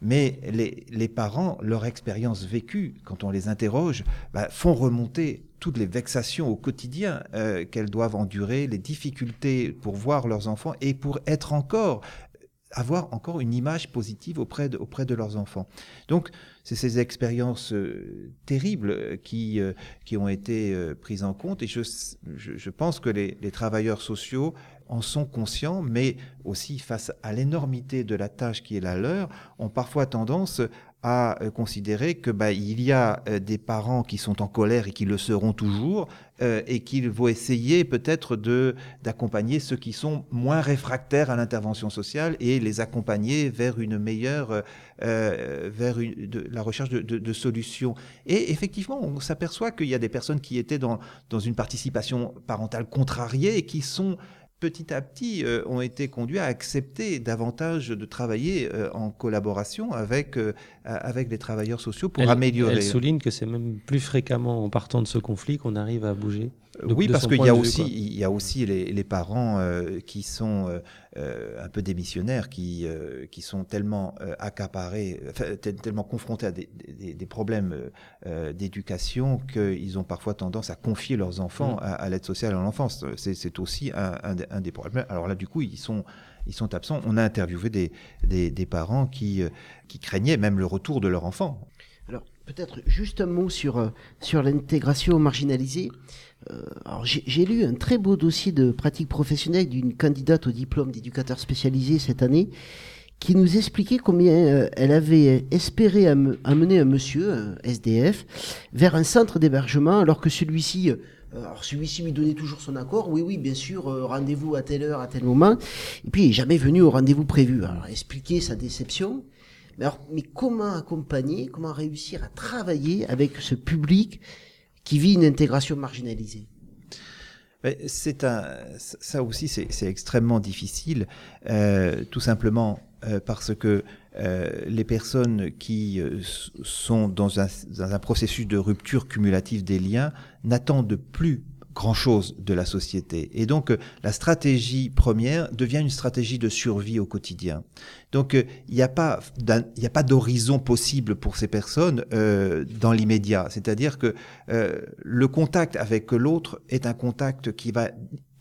Mais les, les parents, leur expérience vécue, quand on les interroge, bah, font remonter toutes les vexations au quotidien euh, qu'elles doivent endurer, les difficultés pour voir leurs enfants et pour être encore avoir encore une image positive auprès de, auprès de leurs enfants. Donc, c'est ces expériences euh, terribles qui, euh, qui ont été euh, prises en compte et je, je, je pense que les, les, travailleurs sociaux en sont conscients, mais aussi face à l'énormité de la tâche qui est la leur, ont parfois tendance à considérer que bah, il y a des parents qui sont en colère et qui le seront toujours euh, et qu'il faut essayer peut-être de d'accompagner ceux qui sont moins réfractaires à l'intervention sociale et les accompagner vers une meilleure euh, vers la recherche de, de, de, solutions. Et effectivement, on s'aperçoit qu'il y a des personnes qui étaient dans dans une participation parentale contrariée et qui sont petit à petit euh, ont été conduits à accepter davantage de travailler euh, en collaboration avec, euh, avec les travailleurs sociaux pour elle, améliorer. Elle souligne que c'est même plus fréquemment en partant de ce conflit qu'on arrive à bouger. De, oui, de parce qu'il y, a aussi, il y a aussi les, les parents euh, qui sont euh, un peu démissionnaires, qui, euh, qui sont tellement accaparés, tellement confrontés à des, des, des problèmes d'éducation qu'ils ont parfois tendance à confier leurs enfants mmh. à, à l'aide sociale à l'enfance. C'est aussi un, un, un, des problèmes. Alors là, du coup, ils sont ils sont absents. On a interviewé des, des, des parents qui, qui craignaient même le retour de leur enfant. Alors, peut-être juste un mot sur, sur l'intégration marginalisée. Euh, j'ai lu un très beau dossier de pratique professionnelle d'une candidate au diplôme d'éducateur spécialisé cette année qui nous expliquait combien euh, elle avait espéré am amener un monsieur, un SDF, vers un centre d'hébergement alors que celui-ci euh, alors celui-ci lui donnait toujours son accord, oui, oui, bien sûr, rendez-vous à telle heure, à tel moment, et puis il n'est jamais venu au rendez-vous prévu. Alors expliquer sa déception, alors, mais comment accompagner, comment réussir à travailler avec ce public qui vit une intégration marginalisée. C'est un, ça aussi, c'est extrêmement difficile, euh, tout simplement euh, parce que euh, les personnes qui sont dans un, dans un, processus de rupture cumulative des liens n'attendent plus grand-chose de la société. Et donc, euh, la stratégie première devient une stratégie de survie au quotidien. Donc, euh, il n'y a pas, il a pas d'horizon possible pour ces personnes euh, dans l'immédiat. C'est-à-dire que euh, le contact avec l'autre est un contact qui va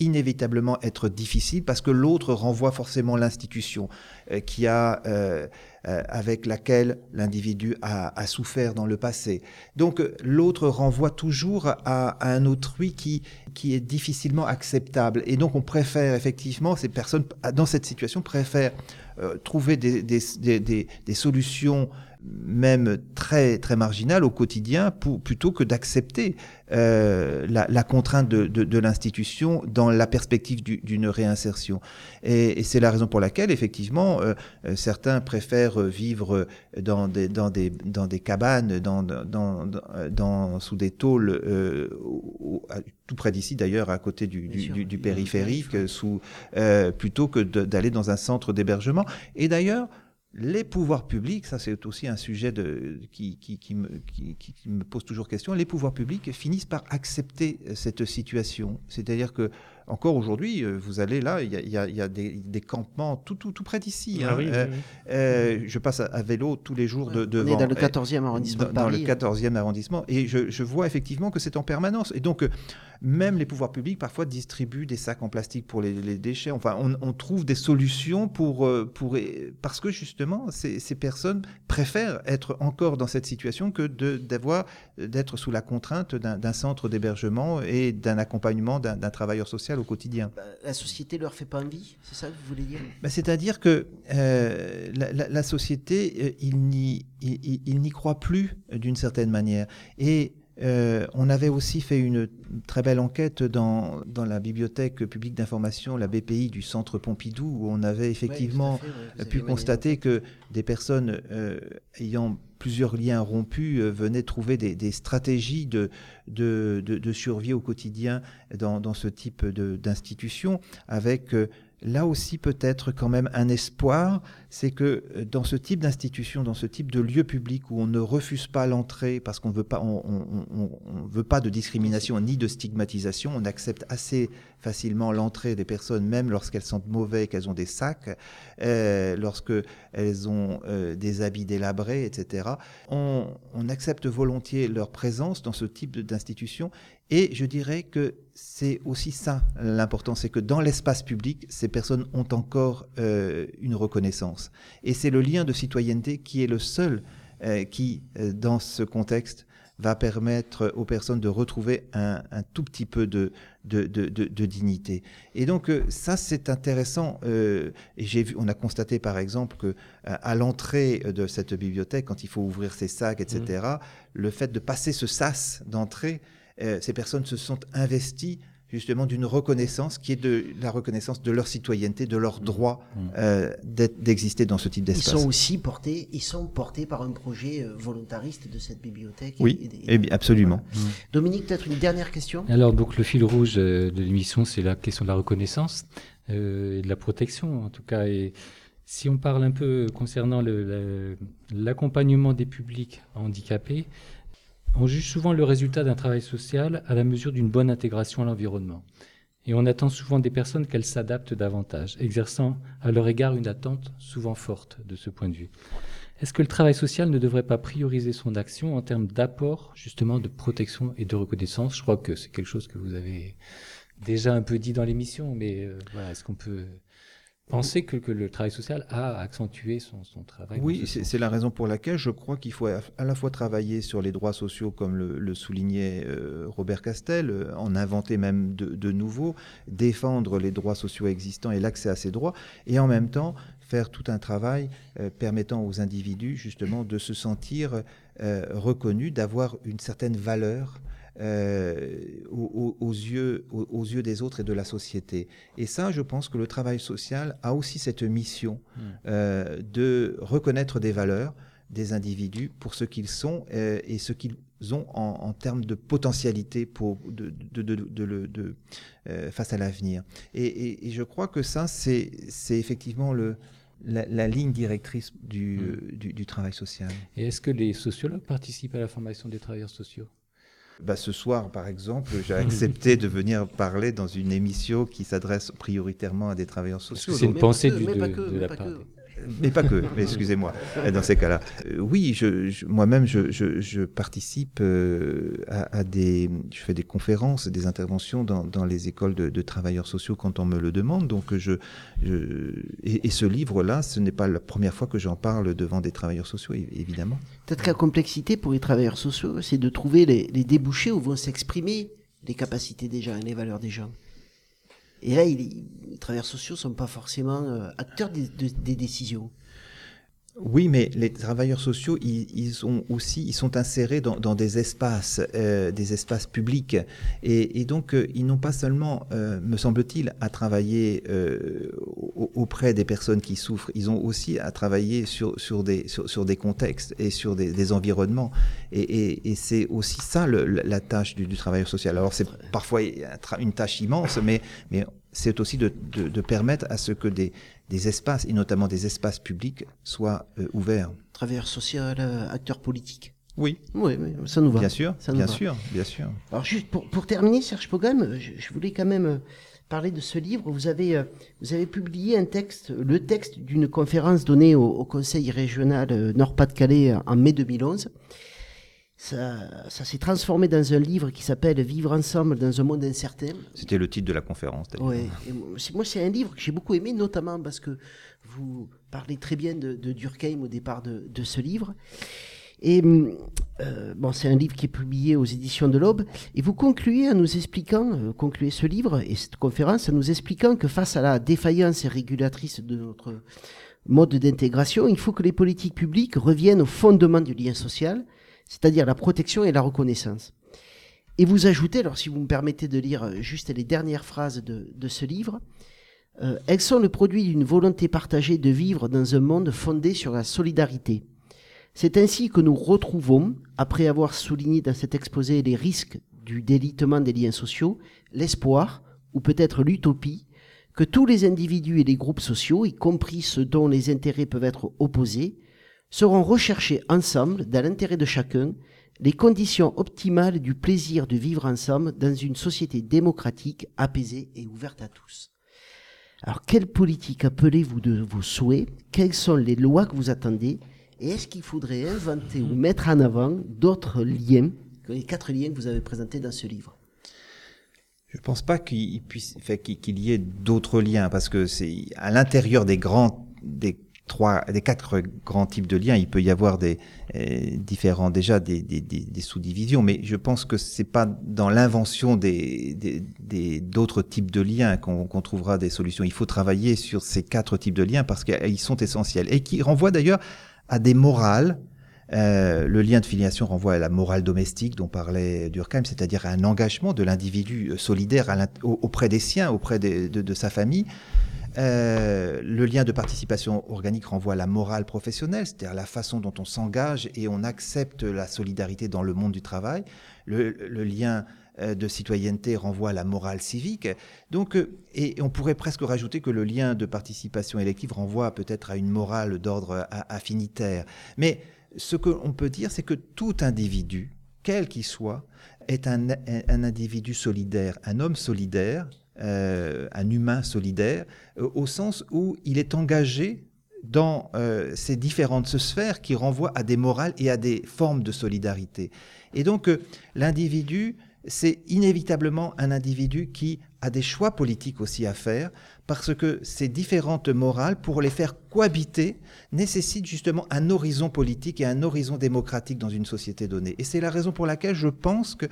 inévitablement être difficile parce que l'autre renvoie forcément l'institution euh, qui a euh, euh, avec laquelle l'individu a, souffert dans le passé. Donc l'autre renvoie toujours à, un autrui qui qui est difficilement acceptable et donc on préfère effectivement ces personnes dans cette situation préfèrent trouver des, des, des, solutions même très très marginales au quotidien pour, plutôt que d'accepter euh, la, la, contrainte de, de, de l'institution dans la perspective d'une réinsertion. Et, et c'est la raison pour laquelle effectivement euh, euh certains préfèrent vivre dans des, dans des, dans des cabanes, dans, dans, dans, sous des tôles, euh, tout près d'ici d'ailleurs, à côté du, du, du, du périphérique, sous, euh, plutôt que d'aller dans un centre d'hébergement. Et d'ailleurs, les pouvoirs publics, ça c'est aussi un sujet qui, me, qui, me, pose toujours question, les pouvoirs publics finissent par accepter cette situation. C'est-à-dire que encore aujourd'hui, euh, vous allez là, il y a, y a, y a des, des, campements tout, tout, tout près d'ici. Ah hein. oui, euh, oui. Euh, je passe à, vélo tous les jours de, devant. On est dans le 14e arrondissement. Dans, dans le 14e arrondissement. Et je, je, vois effectivement que c'est en permanence. Et donc, même les pouvoirs publics parfois distribuent des sacs en plastique pour les, les déchets. Enfin, on, on, trouve des solutions pour, pour parce que justement, ces, ces, personnes préfèrent être encore dans cette situation que d'avoir d'être sous la contrainte d'un centre d'hébergement et d'un accompagnement d'un travailleur social au quotidien. Bah, la société leur fait pas envie, c'est ça que vous voulez dire? Bah, C'est-à-dire que euh, la, la, la, société, euh, il n'y il, il croit plus d'une certaine manière. Et euh, on avait aussi fait une très belle enquête dans, dans la bibliothèque publique d'information, la BPI du Centre Pompidou, où on avait effectivement ouais, fait, ouais, pu constater que des personnes euh, ayant plusieurs liens rompus euh, venaient trouver des, stratégies de, survie au quotidien dans, dans ce type d'institution, avec euh, là aussi peut-être quand même un espoir, c'est que euh, dans ce type d'institution, dans ce type de lieu public où on ne refuse pas l'entrée parce qu'on veut on, on, veut pas de discrimination ni de stigmatisation, on accepte assez facilement l'entrée des personnes, même lorsqu'elles sentent mauvais, qu'elles ont des sacs, euh, lorsque elles ont euh, des habits délabrés, etc. On, on accepte volontiers leur présence dans ce type d'institution et je dirais que c'est aussi ça l'important, c'est que dans l'espace public, ces personnes ont encore euh, une reconnaissance. Et c'est le lien de citoyenneté qui est le seul euh, qui, euh, dans ce contexte, va permettre aux personnes de retrouver un, un tout petit peu de, de, de, de, de dignité. Et donc euh, ça c'est intéressant. Euh, et j'ai vu, on a constaté par exemple que à l'entrée de cette bibliothèque, quand il faut ouvrir ses sacs, etc., mmh. le fait de passer ce sas d'entrée euh, ces personnes se sont investies justement d'une reconnaissance qui est de la reconnaissance de leur citoyenneté, de leur droit mmh. euh, d'exister dans ce type d'espace. Ils sont aussi portés, ils sont portés par un projet euh, volontariste de cette bibliothèque. Oui, et, et, et absolument. Voilà. Mmh. Dominique, peut-être une dernière question? Alors donc le fil rouge euh, de l'émission, c'est la question de la reconnaissance euh, et de la protection en tout cas. Et si on parle un peu concernant l'accompagnement des publics handicapés, on juge souvent le résultat d'un travail social à la mesure d'une bonne intégration à l'environnement. Et on attend souvent des personnes qu'elles s'adaptent davantage, exerçant à leur égard une attente souvent forte de ce point de vue. Est-ce que le travail social ne devrait pas prioriser son action en termes d'apport, justement, de protection et de reconnaissance? Je crois que c'est quelque chose que vous avez déjà un peu dit dans l'émission, mais euh, voilà, est-ce qu'on peut penser que, que, le travail social a accentué son, son travail. Oui, c'est la raison pour laquelle je crois qu'il faut à la fois travailler sur les droits sociaux, comme le, le soulignait euh, Robert Castel, euh, en inventer même de, de nouveaux, défendre les droits sociaux existants et l'accès à ces droits, et en même temps faire tout un travail euh, permettant aux individus justement de se sentir reconnus, d'avoir une certaine valeur euh, aux, aux, yeux, aux, aux, yeux des autres et de la société. Et ça, je pense que le travail social a aussi cette mission mmh. euh, de reconnaître des valeurs des individus pour ce qu'ils sont euh, et ce qu'ils ont en, en, termes de potentialité pour, de, de, de, de face à l'avenir. Et, et, et, je crois que ça, c'est effectivement le, la, la, ligne directrice du, mmh. du, du travail social. Et est-ce que les sociologues participent à la formation des travailleurs sociaux? Bah, ce soir, par exemple, j'ai *laughs* accepté de venir parler dans une émission qui s'adresse prioritairement à des travailleurs sociaux. C'est une pensée du, de, de, la part. Mais pas que, excusez-moi, dans ces cas-là. Euh, oui, moi-même, je, participe euh, à, des... Je fais des conférences, des interventions dans, les écoles de, travailleurs sociaux quand on me le demande. Donc, je... Et, et, ce livre-là, ce n'est pas la première fois que j'en parle devant des travailleurs sociaux, évidemment. Peut-être que la complexité pour les travailleurs sociaux, c'est de trouver les, les débouchés où vont s'exprimer les capacités des gens et les valeurs des gens. Et là, les travailleurs sociaux ne sont pas forcément euh, acteurs des, de, des, décisions. Oui, mais les travailleurs sociaux, ils, ils sont aussi, ils sont insérés dans, des espaces, euh, des espaces publics, et, donc euh, ils n'ont pas seulement, me semble-t-il, à travailler auprès des personnes qui souffrent. Ils ont aussi à travailler sur sur des sur, sur des contextes et sur des, des environnements. Et, et, et c'est aussi ça le, la tâche du, du travailleur social. Alors c'est parfois une tâche immense, mais mais c'est aussi de, de, de, permettre à ce que des, des, espaces, et notamment des espaces publics, soient euh, ouverts. Travailleur social, euh, acteur politique. Oui. Oui, oui, ça nous va. Bien sûr, ça bien va. sûr, bien sûr. Alors juste pour, pour terminer, Serge Pogam, je, je, voulais quand même parler de ce livre. Vous avez, euh, vous avez publié un texte, le texte d'une conférence donnée au, au Conseil régional Nord-Pas-de-Calais en mai 2011 ça, ça s'est transformé dans un livre qui s'appelle Vivre ensemble dans un monde incertain. C'était le titre de la conférence. Oui. Moi, c'est un livre que j'ai beaucoup aimé, notamment parce que vous parlez très bien de, de Durkheim au départ de, de ce livre. Et euh, bon, c'est un livre qui est publié aux éditions de l'Aube. Et vous concluez en nous expliquant, euh, concluez ce livre et cette conférence en nous expliquant que face à la défaillance régulatrice de notre mode d'intégration, il faut que les politiques publiques reviennent au fondement du lien social c'est-à-dire la protection et la reconnaissance. Et vous ajoutez, alors si vous me permettez de lire juste les dernières phrases de, de ce livre, euh, elles sont le produit d'une volonté partagée de vivre dans un monde fondé sur la solidarité. C'est ainsi que nous retrouvons, après avoir souligné dans cet exposé les risques du délitement des liens sociaux, l'espoir, ou peut-être l'utopie, que tous les individus et les groupes sociaux, y compris ceux dont les intérêts peuvent être opposés, seront recherchés ensemble, dans l'intérêt de chacun, les conditions optimales du plaisir de vivre ensemble dans une société démocratique, apaisée et ouverte à tous. Alors, quelle politique appelez-vous de vos souhaits? Quelles sont les lois que vous attendez? Et est-ce qu'il faudrait inventer ou mettre en avant d'autres liens que les quatre liens que vous avez présentés dans ce livre? Je ne pense pas qu'il puisse, qu'il y ait d'autres liens, parce que c'est à l'intérieur des grands, des trois, des quatre grands types de liens. Il peut y avoir des euh, différents déjà des, sous-divisions, mais je pense que c'est pas dans l'invention des d'autres types de liens qu'on qu trouvera des solutions. Il faut travailler sur ces quatre types de liens parce qu'ils sont essentiels et qui renvoient d'ailleurs à des morales. Euh, le lien de filiation renvoie à la morale domestique dont parlait Durkheim, c'est-à-dire à un engagement de l'individu solidaire à auprès des siens, auprès de, sa famille. Euh, le lien de participation organique renvoie à la morale professionnelle, c'est-à-dire la façon dont on s'engage et on accepte la solidarité dans le monde du travail. Le, lien euh, de citoyenneté renvoie à la morale civique. Donc, euh, et on pourrait presque rajouter que le lien de participation élective renvoie peut-être à une morale d'ordre affinitaire. Mais ce qu'on peut dire, c'est que tout individu, quel qu'il soit, est un, individu solidaire, un homme solidaire, euh, un humain solidaire, euh, au sens où il est engagé dans euh, ces différentes sphères qui renvoient à des morales et à des formes de solidarité. Et donc euh, l'individu, c'est inévitablement un individu qui a des choix politiques aussi à faire, parce que ces différentes morales, pour les faire cohabiter, nécessitent justement un horizon politique et un horizon démocratique dans une société donnée. Et c'est la raison pour laquelle je pense que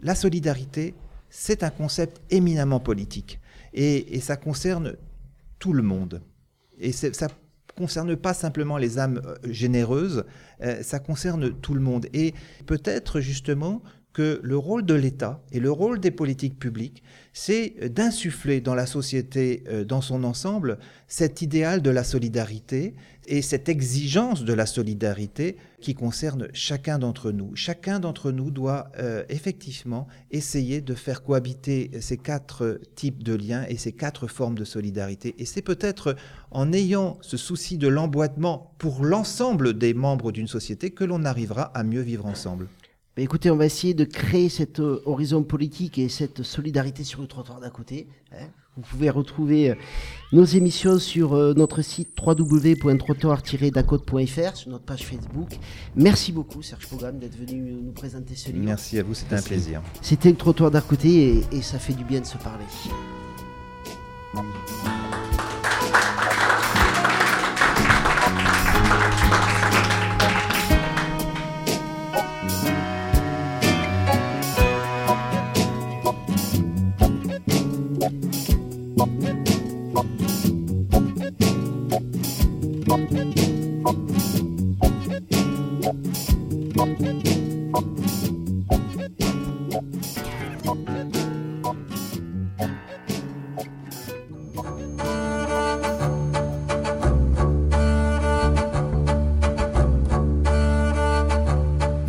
la solidarité c'est un concept éminemment politique. Et, ça concerne tout le monde. Et ça concerne pas simplement les âmes généreuses, euh, ça concerne tout le monde. Et peut-être justement que le rôle de l'État et le rôle des politiques publiques, c'est d'insuffler dans la société euh, dans son ensemble cet idéal de la solidarité et cette exigence de la solidarité qui concerne chacun d'entre nous. Chacun d'entre nous doit euh, effectivement essayer de faire cohabiter ces quatre types de liens et ces quatre formes de solidarité. Et c'est peut-être en ayant ce souci de l'emboîtement pour l'ensemble des membres d'une société que l'on arrivera à mieux vivre ensemble. Bah, écoutez, on va essayer de créer cet euh, horizon politique et cette solidarité sur le trottoir d'à côté. Hein. Vous pouvez retrouver euh, nos émissions sur euh, notre site www.trottoir-dacote.fr, sur notre page Facebook. Merci beaucoup, Serge Pogam, d'être venu nous présenter ce livre. Merci à vous, c'était un plaisir. C'était le trottoir d'à côté et, et ça fait du bien de se parler.